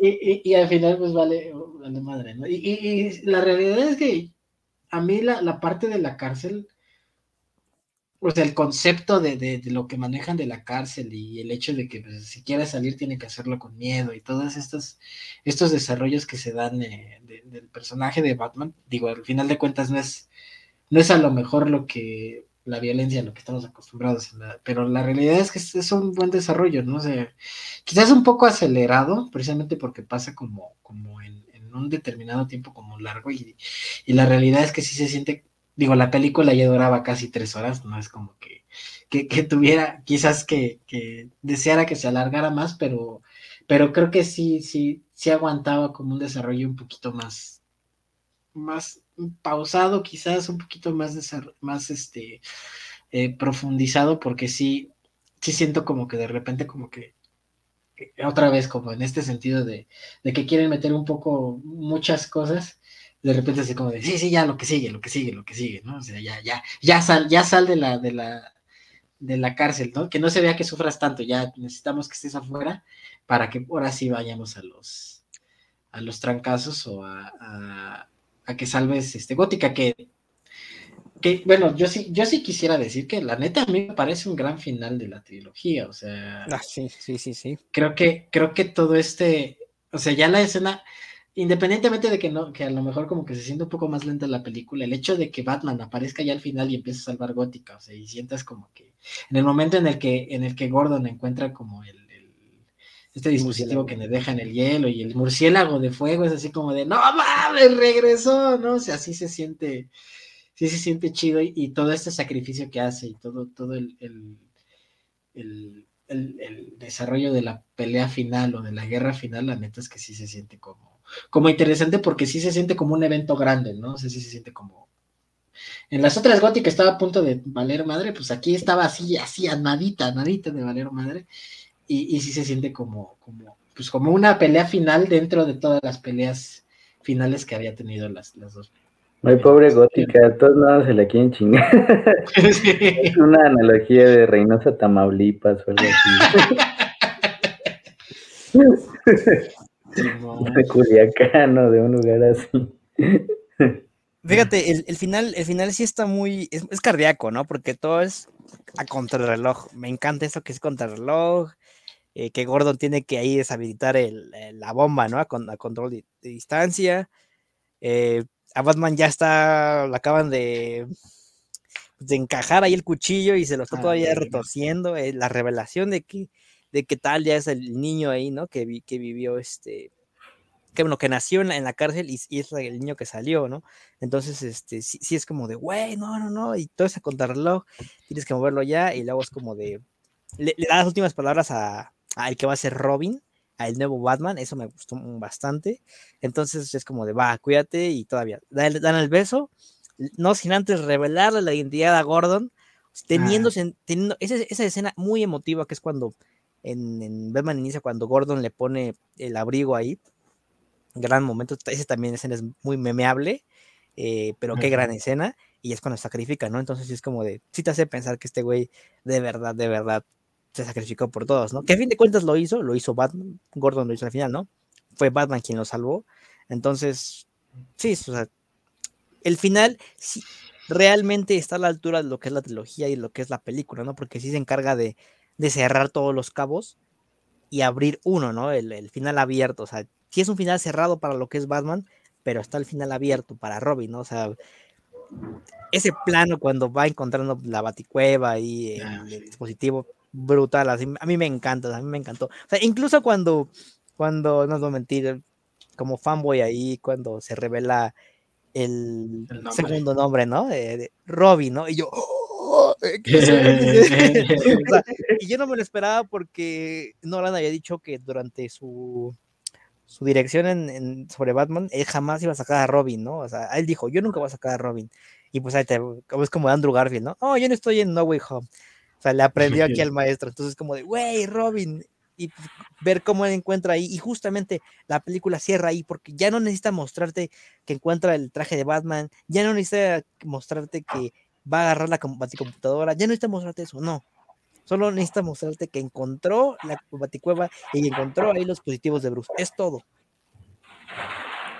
y, y, al final, pues vale, vale madre, ¿no? Y, la realidad es que a mí la, parte de la cárcel, o sea, el concepto de, lo que manejan de la cárcel y el hecho de que pues, si quiere salir tiene que hacerlo con miedo y todos estos, estos desarrollos que se dan eh, del personaje de Batman, digo, al final de cuentas no es no es a lo mejor lo que la violencia a lo que estamos acostumbrados, pero la realidad es que es, un buen desarrollo, ¿no? sé quizás un poco acelerado, precisamente porque pasa como, como en, un determinado tiempo como largo y, la realidad es que sí se siente, digo, la película ya duraba casi tres horas, no es como que, que, tuviera, quizás que, que, deseara que se alargara más, pero, pero creo que sí, sí, sí aguantaba como un desarrollo un poquito más, más pausado, quizás un poquito más, más este, eh, profundizado, porque sí, sí siento como que de repente como que otra vez como en este sentido de, que quieren meter un poco muchas cosas, de repente así como de, sí, sí, ya lo que sigue, lo que sigue, lo que sigue, ¿no? Ya, ya, ya sal, ya sal de la, de la, de la cárcel, ¿no? Que no se vea que sufras tanto, ya necesitamos que estés afuera para que ahora sí vayamos a los, a los trancazos o a que salves este Gótica, que, que, bueno, yo sí, yo sí quisiera decir que la neta a mí me parece un gran final de la trilogía, o sea. Ah, sí, sí, sí, sí. Creo que, creo que todo este, o sea, ya la escena, independientemente de que no, que a lo mejor como que se siente un poco más lenta la película, el hecho de que Batman aparezca ya al final y empiece a salvar Gótica, o sea, y sientas como que en el momento en el que, en el que Gordon encuentra como el este dispositivo que le deja en el hielo y el murciélago de fuego es así como de, no mames, regresó, ¿no? O sea, así se siente, sí se siente chido y, todo este sacrificio que hace y todo, todo el, el, desarrollo de la pelea final o de la guerra final, la neta es que sí se siente como, como interesante porque sí se siente como un evento grande, ¿no? O sea, sí se siente como... En las otras góticas estaba a punto de valer madre, pues aquí estaba así, así, a nadita, nadita de valer madre y, sí se siente como, como, pues como una pelea final dentro de todas las peleas finales que había tenido las, las dos. Muy pobre gótica, todos nada se la quieren chingar. <laughs> Es una analogía de Reynosa Tamaulipas o algo así. <laughs> de Culiacán de un lugar así. Fíjate, el, final, el final sí está muy, es, es, cardíaco, ¿no? Porque todo es a contrarreloj. Me encanta eso que es contrarreloj, eh, que Gordon tiene que ahí deshabilitar el, la bomba, ¿no? A, control de, distancia. Eh, a Batman ya está, lo acaban de, de, encajar ahí el cuchillo y se lo está ah, todavía retorciendo. Eh, la revelación de que, de que tal ya es el niño ahí, ¿no? Que, que vivió este, que bueno, que nació en la, cárcel y, es el niño que salió, ¿no? Entonces, este, sí, es como de, güey, no, no, no, y todo ese contrarreloj, tienes que moverlo ya, y luego es como de, le, da las últimas palabras a, el que va a ser Robin, al nuevo Batman, eso me gustó bastante, entonces es como de, va, cuídate, y todavía, dan, el beso, no sin antes revelarle la identidad a Gordon, teniendo, teniendo esa, esa escena muy emotiva que es cuando en, en Batman inicia, cuando Gordon le pone el abrigo ahí, gran momento. Ese también escena es muy memeable, eh, pero qué gran escena. Y es cuando sacrifica, ¿no? Entonces es como de, sí te hace pensar que este güey de verdad, de verdad se sacrificó por todos, ¿no? Que a fin de cuentas lo hizo, lo hizo Batman, Gordon lo hizo al final, ¿no? Fue Batman quien lo salvó. Entonces, sí, o sea, el final sí, realmente está a la altura de lo que es la trilogía y lo que es la película, ¿no? Porque sí se encarga de, de cerrar todos los cabos y abrir uno, ¿no? El, el, final abierto, o sea, sí es un final cerrado para lo que es Batman, pero está el final abierto para Robin, ¿no? O sea, ese plano cuando va encontrando la baticueva y el, ah, dispositivo brutal, así, a mí me encanta, a mí me encantó. O sea, incluso cuando, cuando, no os voy a mentir, como fanboy ahí, cuando se revela el, segundo nombre, ¿no? De, ¿no? Y yo, ¡Oh! <laughs> <laughs> <laughs> y yo no me lo esperaba porque Nolan había dicho que durante su su dirección en, sobre Batman, él jamás iba a sacar a Robin, ¿no? O sea, él dijo, yo nunca voy a sacar a Robin. Y pues ahí te, es como Andrew Garfield, ¿no? Oh, yo no estoy en No Way Home. O sea, le aprendió aquí al maestro. Entonces, como de, güey, Robin. Y ver cómo él encuentra ahí. Y justamente la película cierra ahí, porque ya no necesita mostrarte que encuentra el traje de Batman, ya no necesita mostrarte que va a agarrar la computadora, ya no necesita mostrarte eso, no. Solo necesita mostrarte que encontró la baticueva y encontró ahí los positivos de Bruce. Es todo.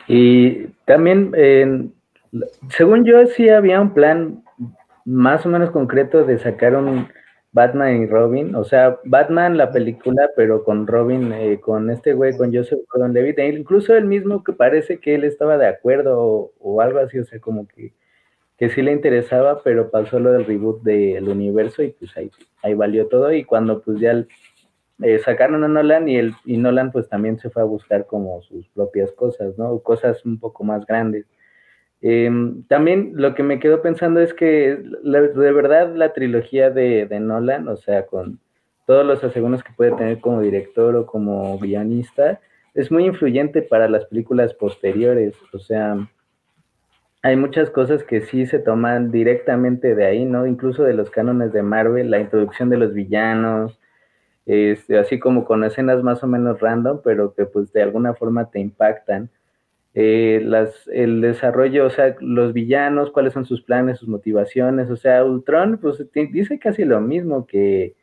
Y también, según yo, sí había un plan más o menos concreto de sacar un Batman y Robin. O sea, Batman la película, pero con Robin, eh, con este güey, con Joseph Gordon-Levitt. E incluso el mismo que parece que él estaba de acuerdo o, o algo así. O sea, como que que sí le interesaba, pero pasó lo del reboot del universo y pues ahí, ahí valió todo. Y cuando pues ya eh, sacaron a Nolan y, el, y Nolan pues también se fue a buscar como sus propias cosas, ¿no? Cosas un poco más grandes. Em, también lo que me quedo pensando es que de verdad la trilogía de, Nolan, o sea, con todos los asegúnes que puede tener como director o como guionista, es muy influyente para las películas posteriores. O sea, hay muchas cosas que sí se toman directamente de ahí, ¿no? Incluso de los cánones de Marvel, la introducción de los villanos, este, así como con escenas más o menos random, pero que pues de alguna forma te impactan. Eh, las, el desarrollo, o sea, los villanos, cuáles son sus planes, sus motivaciones, o sea, Ultron, pues dice casi lo mismo que,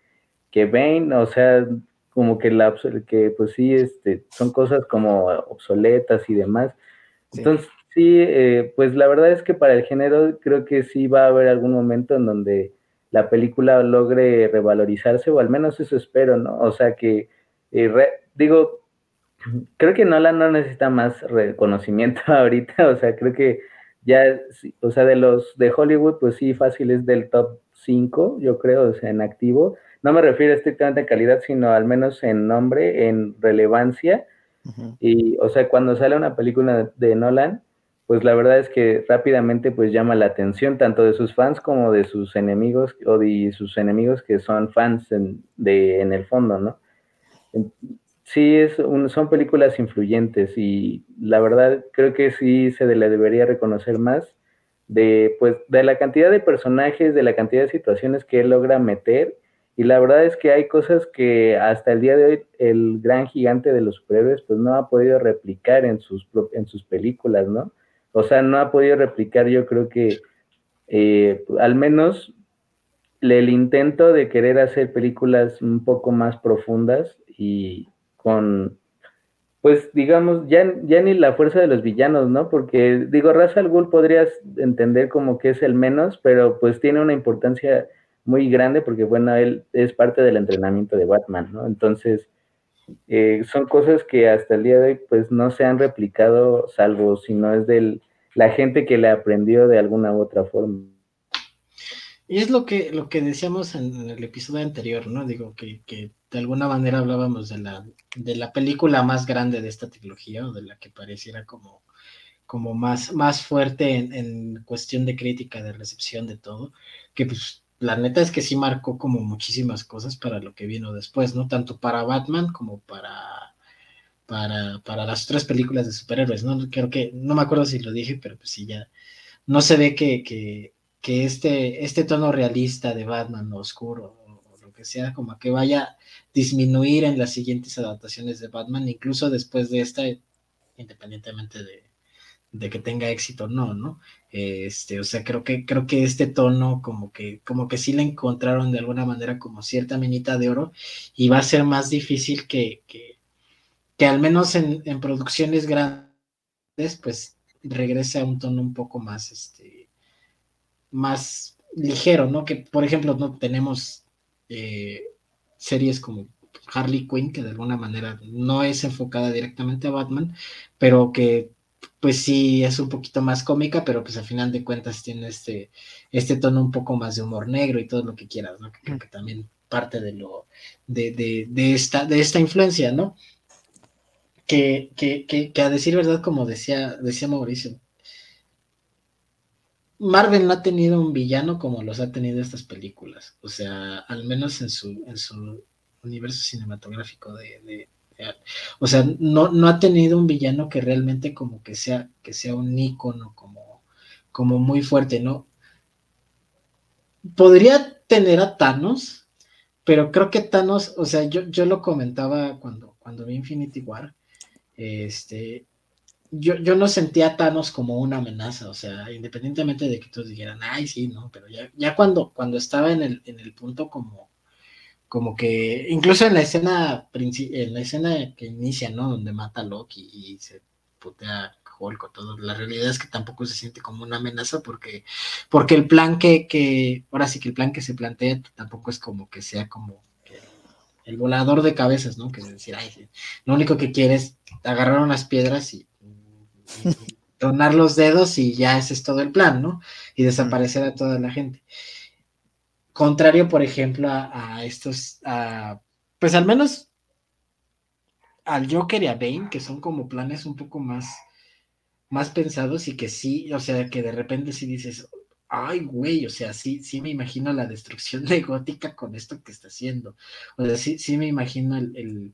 que Bane, o sea, como que, la, que pues sí, este, son cosas como obsoletas y demás. Entonces, Sí, eh, pues la verdad es que para el género creo que sí va a haber algún momento en donde la película logre revalorizarse, o al menos eso espero, ¿no? O sea que, eh, digo, creo que Nolan no necesita más reconocimiento <laughs> ahorita, o sea, creo que ya, o sea, de los de Hollywood, pues sí, fácil es del top 5, yo creo, o sea, en activo. No me refiero estrictamente a calidad, sino al menos en nombre, en relevancia. Y, o sea, cuando sale una película de Nolan, pues la verdad es que rápidamente pues llama la atención tanto de sus fans como de sus enemigos o de sus enemigos que son fans en, de, en el fondo, ¿no? Sí, es son películas influyentes y la verdad creo que sí se le debería reconocer más de, pues, de la cantidad de personajes, de la cantidad de situaciones que él logra meter Y la verdad es que hay cosas que hasta el día de hoy el gran gigante de los superhéroes pues no ha podido replicar en sus, en sus películas, ¿no? O sea, no ha podido replicar yo creo que eh, al menos el intento de querer hacer películas un poco más profundas y con, pues digamos, ya, ya ni la fuerza de los villanos, ¿no? Porque digo, Ra's al Ghul podrías entender como que es el menos, pero pues tiene una importancia muy grande porque, bueno, él es parte del entrenamiento de Batman, ¿no? Entonces, eh, son cosas que hasta el día de hoy, pues, no se han replicado, salvo si no es de la gente que le aprendió de alguna u otra forma. Y es lo que, lo que decíamos en, el episodio anterior, ¿no? Digo, que, que, de alguna manera hablábamos de la, de la película más grande de esta trilogía, o de la que pareciera como, como más, más fuerte en, en cuestión de crítica, de recepción, de todo, que pues la neta es que sí marcó como muchísimas cosas para lo que vino después, ¿no? Tanto para Batman como para, para, para las otras películas de superhéroes, ¿no? Creo que, no me acuerdo si lo dije, pero pues sí, ya no se ve que, que, que este, este tono realista de Batman oscuro o, lo que sea, como que vaya a disminuir en las siguientes adaptaciones de Batman, incluso después de esta, independientemente de, de que tenga éxito o no, ¿no? Este, o sea, creo que, creo que este tono como que, como que sí le encontraron de alguna manera como cierta minita de oro y va a ser más difícil que, que, que al menos en, en, producciones grandes, pues regrese a un tono un poco más, este, más ligero, ¿no? Que, por ejemplo, no tenemos eh, series como Harley Quinn, que de alguna manera no es enfocada directamente a Batman, pero que pues sí es un poquito más cómica, pero pues al final de cuentas tiene este, este tono un poco más de humor negro y todo lo que quieras, ¿no? Que creo que también parte de lo, de, de, de esta, de esta influencia, ¿no? Que, que, que, que, a decir verdad, como decía, decía Mauricio, Marvel no ha tenido un villano como los ha tenido estas películas, o sea, al menos en su, en su universo cinematográfico de, o sea, no, no ha tenido un villano que realmente como que sea, que sea un ícono como, como muy fuerte, ¿no? Podría tener a Thanos, pero creo que Thanos, o sea, yo, yo lo comentaba cuando, cuando vi Infinity War, este, yo, yo no sentía a Thanos como una amenaza, o sea, independientemente de que todos dijeran, ay, sí, no, pero ya, ya cuando, cuando estaba en el, en el punto como, como que incluso en la escena en la escena que inicia, ¿no? Donde mata a Loki y se putea Hulk o todo, la realidad es que tampoco se siente como una amenaza porque, porque el plan que, que, ahora sí que el plan que se plantea tampoco es como que sea como el, volador de cabezas, ¿no? Que es decir, ay, lo único que quiere es agarrar unas piedras y <laughs> tronar los dedos y ya ese es todo el plan, ¿no? Y desaparecer a toda la gente. Contrario, por ejemplo, a, estos, pues al menos al Joker y a Bane, que son como planes un poco más, más pensados y que sí, o sea, que de repente sí dices, ay, güey, o sea, sí, sí me imagino la destrucción de Gótica con esto que está haciendo. O sea, sí, sí me imagino el,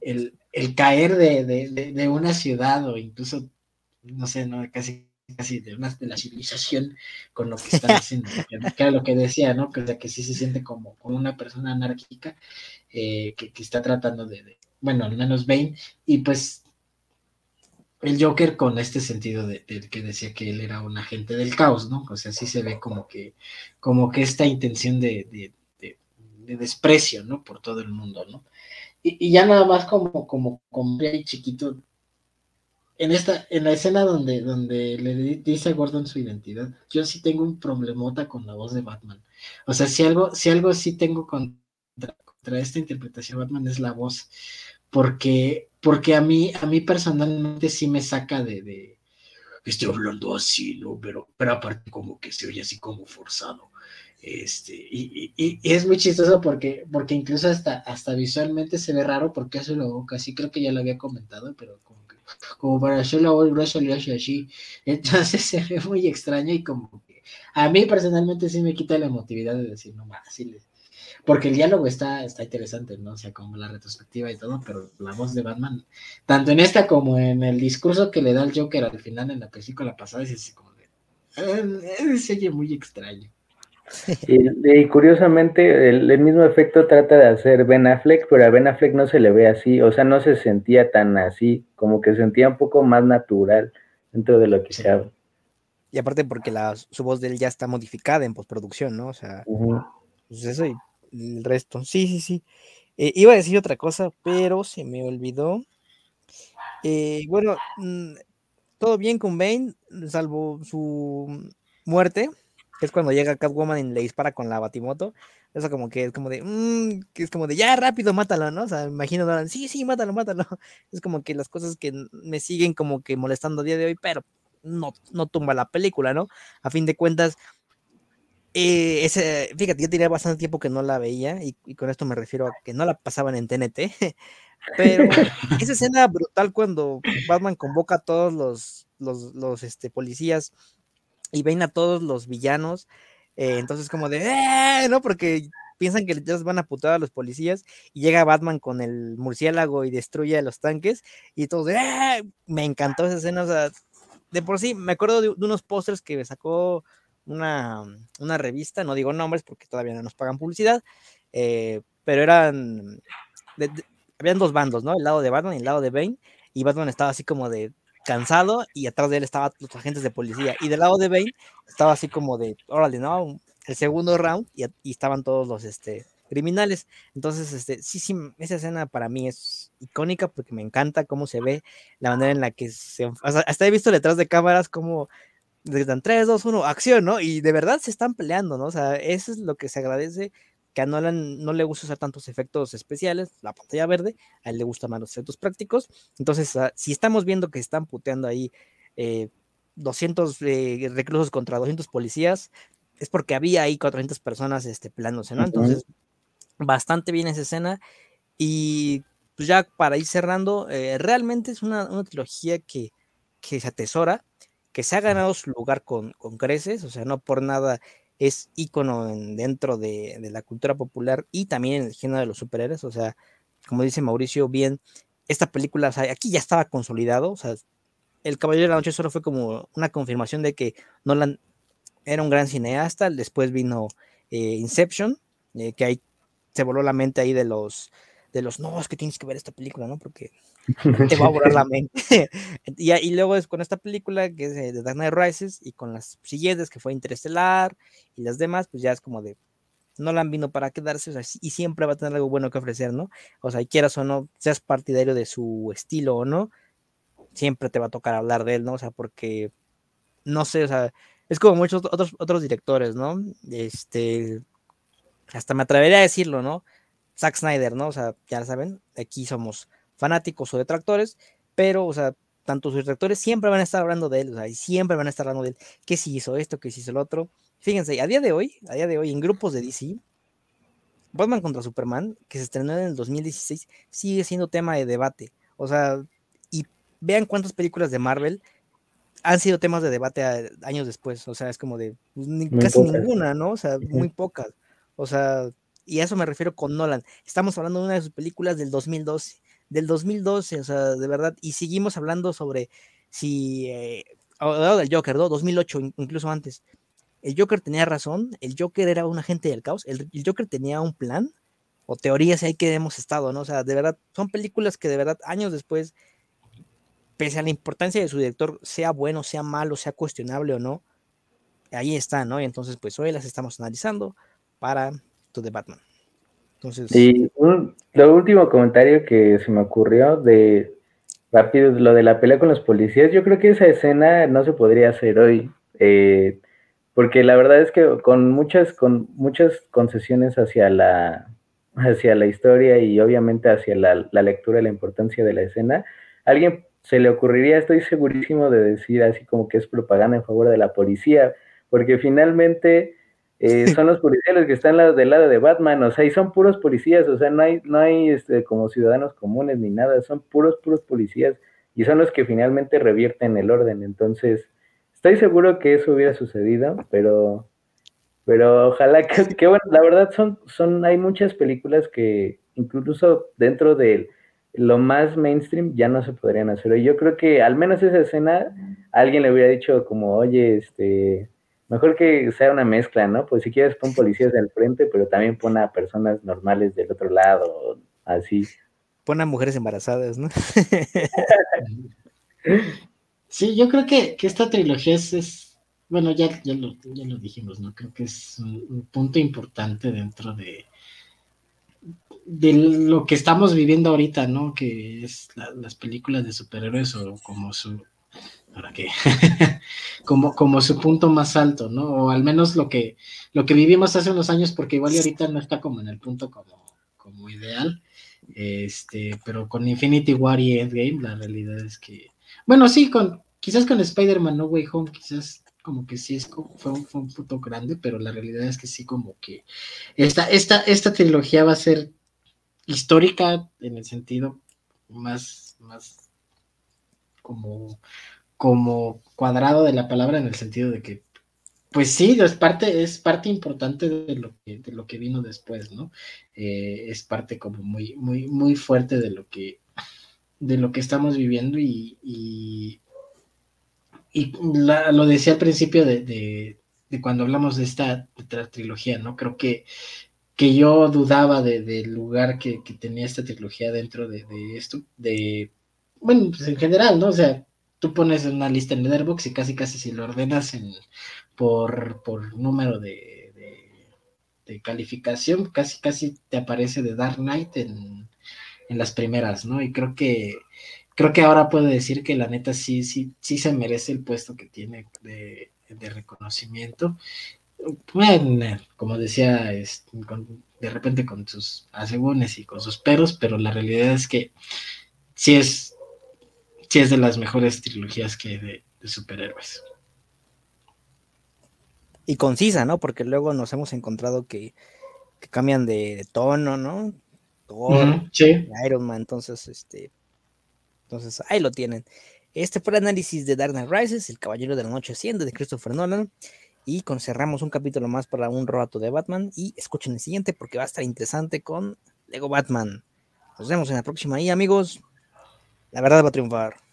el, caer de, de, una ciudad o incluso, no sé, no, casi casi de, de la civilización con lo que están haciendo, <laughs> que era lo que decía, ¿no? Que, que sí se siente como, como una persona anárquica eh, que, que, está tratando de, bueno, al menos Bane, y pues el Joker con este sentido de, que decía que él era un agente del caos, ¿no? O sea, sí se ve como que, como que esta intención de, desprecio, ¿no? Por todo el mundo, ¿no? Y, y ya nada más como, como, como chiquito, en esta, en la escena donde, donde le dice a Gordon su identidad, yo sí tengo un problemota con la voz de Batman. O sea, si algo, si algo sí tengo contra, esta interpretación de Batman es la voz. Porque, porque a mí, a mí personalmente sí me saca de, de estoy hablando así, ¿no? Pero, pero aparte como que se oye así como forzado. Este, y, y, y, es muy chistoso porque, porque incluso hasta, hasta visualmente se ve raro porque hace la boca, así creo que ya lo había comentado, pero como como para hacer la voz gruesa le hace así. Entonces <laughs> se ve muy extraño y como que a mí personalmente sí me quita la emotividad de decir, no más, sí porque el diálogo está, está interesante, ¿no? O sea, como la retrospectiva y todo, pero la voz de Batman, tanto en esta como en el discurso que le da el Joker al final en la película pasada, es así como de, eh, se oye muy extraño. <laughs> Y, curiosamente, el, mismo efecto trata de hacer Ben Affleck, pero a Ben Affleck no se le ve así, o sea, no se sentía tan así, como que sentía un poco más natural dentro de lo que se habla. Y aparte porque la, su voz de él ya está modificada en postproducción, ¿no? O sea, pues eso y el resto. Sí, sí, sí. Eh, iba a decir otra cosa, pero se me olvidó. Eh, bueno, mm, todo bien con Bane, salvo su muerte, que es cuando llega Catwoman y le dispara con la batimoto. Eso como que es como de, mm, que es como de, ya rápido, mátalo, ¿no? O sea, imagino, sí, sí, mátalo, mátalo. <laughs> Es como que las cosas que me siguen como que molestando a día de hoy, pero no, no tumba la película, ¿no? A fin de cuentas, eh, ese, fíjate, yo tenía bastante tiempo que no la veía y, con esto me refiero a que no la pasaban en TNT, <laughs> pero esa escena brutal cuando Batman convoca a todos los, los, los este, policías y ven a todos los villanos, eh, entonces como de, ¡Eh! ¿no? Porque piensan que ya van a putar a los policías y llega Batman con el murciélago y destruye a los tanques y todos de, ¡Eh! me encantó esa escena, de por sí, me acuerdo de, unos pósters que sacó una, una, revista, no digo nombres porque todavía no nos pagan publicidad, eh, pero eran, habían dos bandos, ¿no? El lado de Batman y el lado de Bane, y Batman estaba así como de cansado y atrás de él estaban los agentes de policía, y del lado de Bane estaba así como de, órale, ¿no? El segundo round y, y estaban todos los, este, criminales. Entonces, este, sí, sí, esa escena para mí es icónica porque me encanta cómo se ve, la manera en la que se... hasta he visto detrás de cámaras como dan 3, 2, 1, acción, ¿no? Y de verdad se están peleando, ¿no? O sea, eso es lo que se agradece, que a Nolan no le gusta usar tantos efectos especiales, la pantalla verde, a él le gustan más los efectos prácticos. Entonces, ah, si estamos viendo que están puteando ahí 200 eh, eh, reclusos contra 200 policías, es porque había ahí 400 personas este, ¿no? Entonces, bastante bien esa escena. Y pues ya para ir cerrando, eh, realmente es una, trilogía que, que, se atesora, que se ha ganado su lugar con, con creces, o sea, no por nada es ícono dentro de, la cultura popular y también en el género de los superhéroes, o sea, como dice Mauricio, bien, esta película, aquí ya estaba consolidado, o sea, El Caballero de la Noche solo fue como una confirmación de que Nolan era un gran cineasta, después vino eh, Inception, eh, que hay se voló la mente ahí de los, de los, no, es que tienes que ver esta película, ¿no? Porque <laughs> te va a volar la mente. <laughs> y, y, luego es con esta película que es de Dark Knight Rises y con las siguientes que fue Interestelar y las demás, pues ya es como de, no la han vino para quedarse, o sea, y siempre va a tener algo bueno que ofrecer, ¿no? O sea, quieras o no, seas partidario de su estilo o no, siempre te va a tocar hablar de él, ¿no? O sea, porque, no sé, o sea, es como muchos otros, otros directores, ¿no? Este, hasta me atrevería a decirlo, ¿no? Zack Snyder, ¿no? O sea, ya saben, aquí somos fanáticos o detractores, pero, o sea, tanto sus detractores siempre van a estar hablando de él, o sea, y siempre van a estar hablando de él, que si hizo esto, que si hizo el otro. Fíjense, a día de hoy, a día de hoy, en grupos de DC, Batman contra Superman, que se estrenó en el 2016, sigue siendo tema de debate. O sea, y vean cuántas películas de Marvel han sido temas de debate años después. O sea, es como de pues, casi ninguna, ¿no? O sea, muy pocas. O sea, y a eso me refiero con Nolan. Estamos hablando de una de sus películas del 2012, del 2012, o sea, de verdad, y seguimos hablando sobre si, eh, del Joker, ¿no? 2008, incluso antes. El Joker tenía razón, el Joker era un agente del caos, el, Joker tenía un plan, o teorías ahí que hemos estado, ¿no? O sea, de verdad, son películas que de verdad, años después, pese a la importancia de su director, sea bueno, sea malo, sea cuestionable o no, ahí está, ¿no? Y entonces, pues hoy las estamos analizando para To Batman. Y lo último comentario que se me ocurrió de rápido, lo de la pelea con los policías, yo creo que esa escena no se podría hacer hoy, eh, porque la verdad es que con muchas, con muchas concesiones hacia la, hacia la historia y obviamente hacia la, la lectura y la importancia de la escena, alguien se le ocurriría, estoy segurísimo de decir así como que es propaganda en favor de la policía, porque finalmente eh, son los policías los que están del lado de Batman, o sea, y son puros policías, o sea, no hay, no hay este, como ciudadanos comunes ni nada, son puros, puros policías, y son los que finalmente revierten el orden. Entonces, estoy seguro que eso hubiera sucedido, pero, pero ojalá que, que bueno, la verdad son, son, hay muchas películas que incluso dentro de lo más mainstream ya no se podrían hacer. Y yo creo que al menos esa escena alguien le hubiera dicho como, oye, este Mejor que sea una mezcla, ¿no? Pues si quieres pon policías al frente, pero también pon a personas normales del otro lado, así. Pon a mujeres embarazadas, ¿no? <laughs> sí, yo creo que, esta trilogía es, bueno, ya, ya, lo, dijimos, ¿no? Creo que es un, punto importante dentro de, de lo que estamos viviendo ahorita, ¿no? Que es las películas de superhéroes o como su para qué, <laughs> como, como su punto más alto, ¿no? O al menos lo que, lo que vivimos hace unos años, porque igual y ahorita no está como en el punto como, como ideal, este, pero con Infinity War y Endgame, la realidad es que, bueno, sí, con, quizás con Spider-Man No Way Home, quizás como que sí es fue un, fue un punto grande, pero la realidad es que sí como que esta, esta, esta trilogía va a ser histórica en el sentido más, más como como cuadrado de la palabra en el sentido de que, pues sí, es parte, es parte importante de lo que, de lo que vino después, ¿no? Eh, es parte como muy, muy, muy fuerte de lo que, de lo que estamos viviendo y, y, lo decía al principio de, de, cuando hablamos de esta, trilogía, ¿no? Creo que, que yo dudaba del lugar que, tenía esta trilogía dentro de, esto, de, bueno, pues en general, ¿no? O sea, tú pones una lista en Letterboxd y casi casi si lo ordenas en, por, por número de, de, calificación, casi casi te aparece de Dark Knight en, en, las primeras, ¿no? Y creo que creo que ahora puedo decir que la neta sí, sí, sí se merece el puesto que tiene de, de reconocimiento. Bueno, como decía, es, de repente con sus asegúnes y con sus peros, pero la realidad es que sí es sí es de las mejores trilogías que hay de, superhéroes. Y concisa, ¿no? Porque luego nos hemos encontrado que, cambian de, tono, ¿no? Thor, Iron Man, entonces, este, entonces ahí lo tienen. Este fue el análisis de Dark Knight Rises, El Caballero de la Noche Asciende de Christopher Nolan. Y cerramos un capítulo más para un rato de Batman. Y escuchen el siguiente porque va a estar interesante con Lego Batman. Nos vemos en la próxima y amigos. La verdad va a triunfar.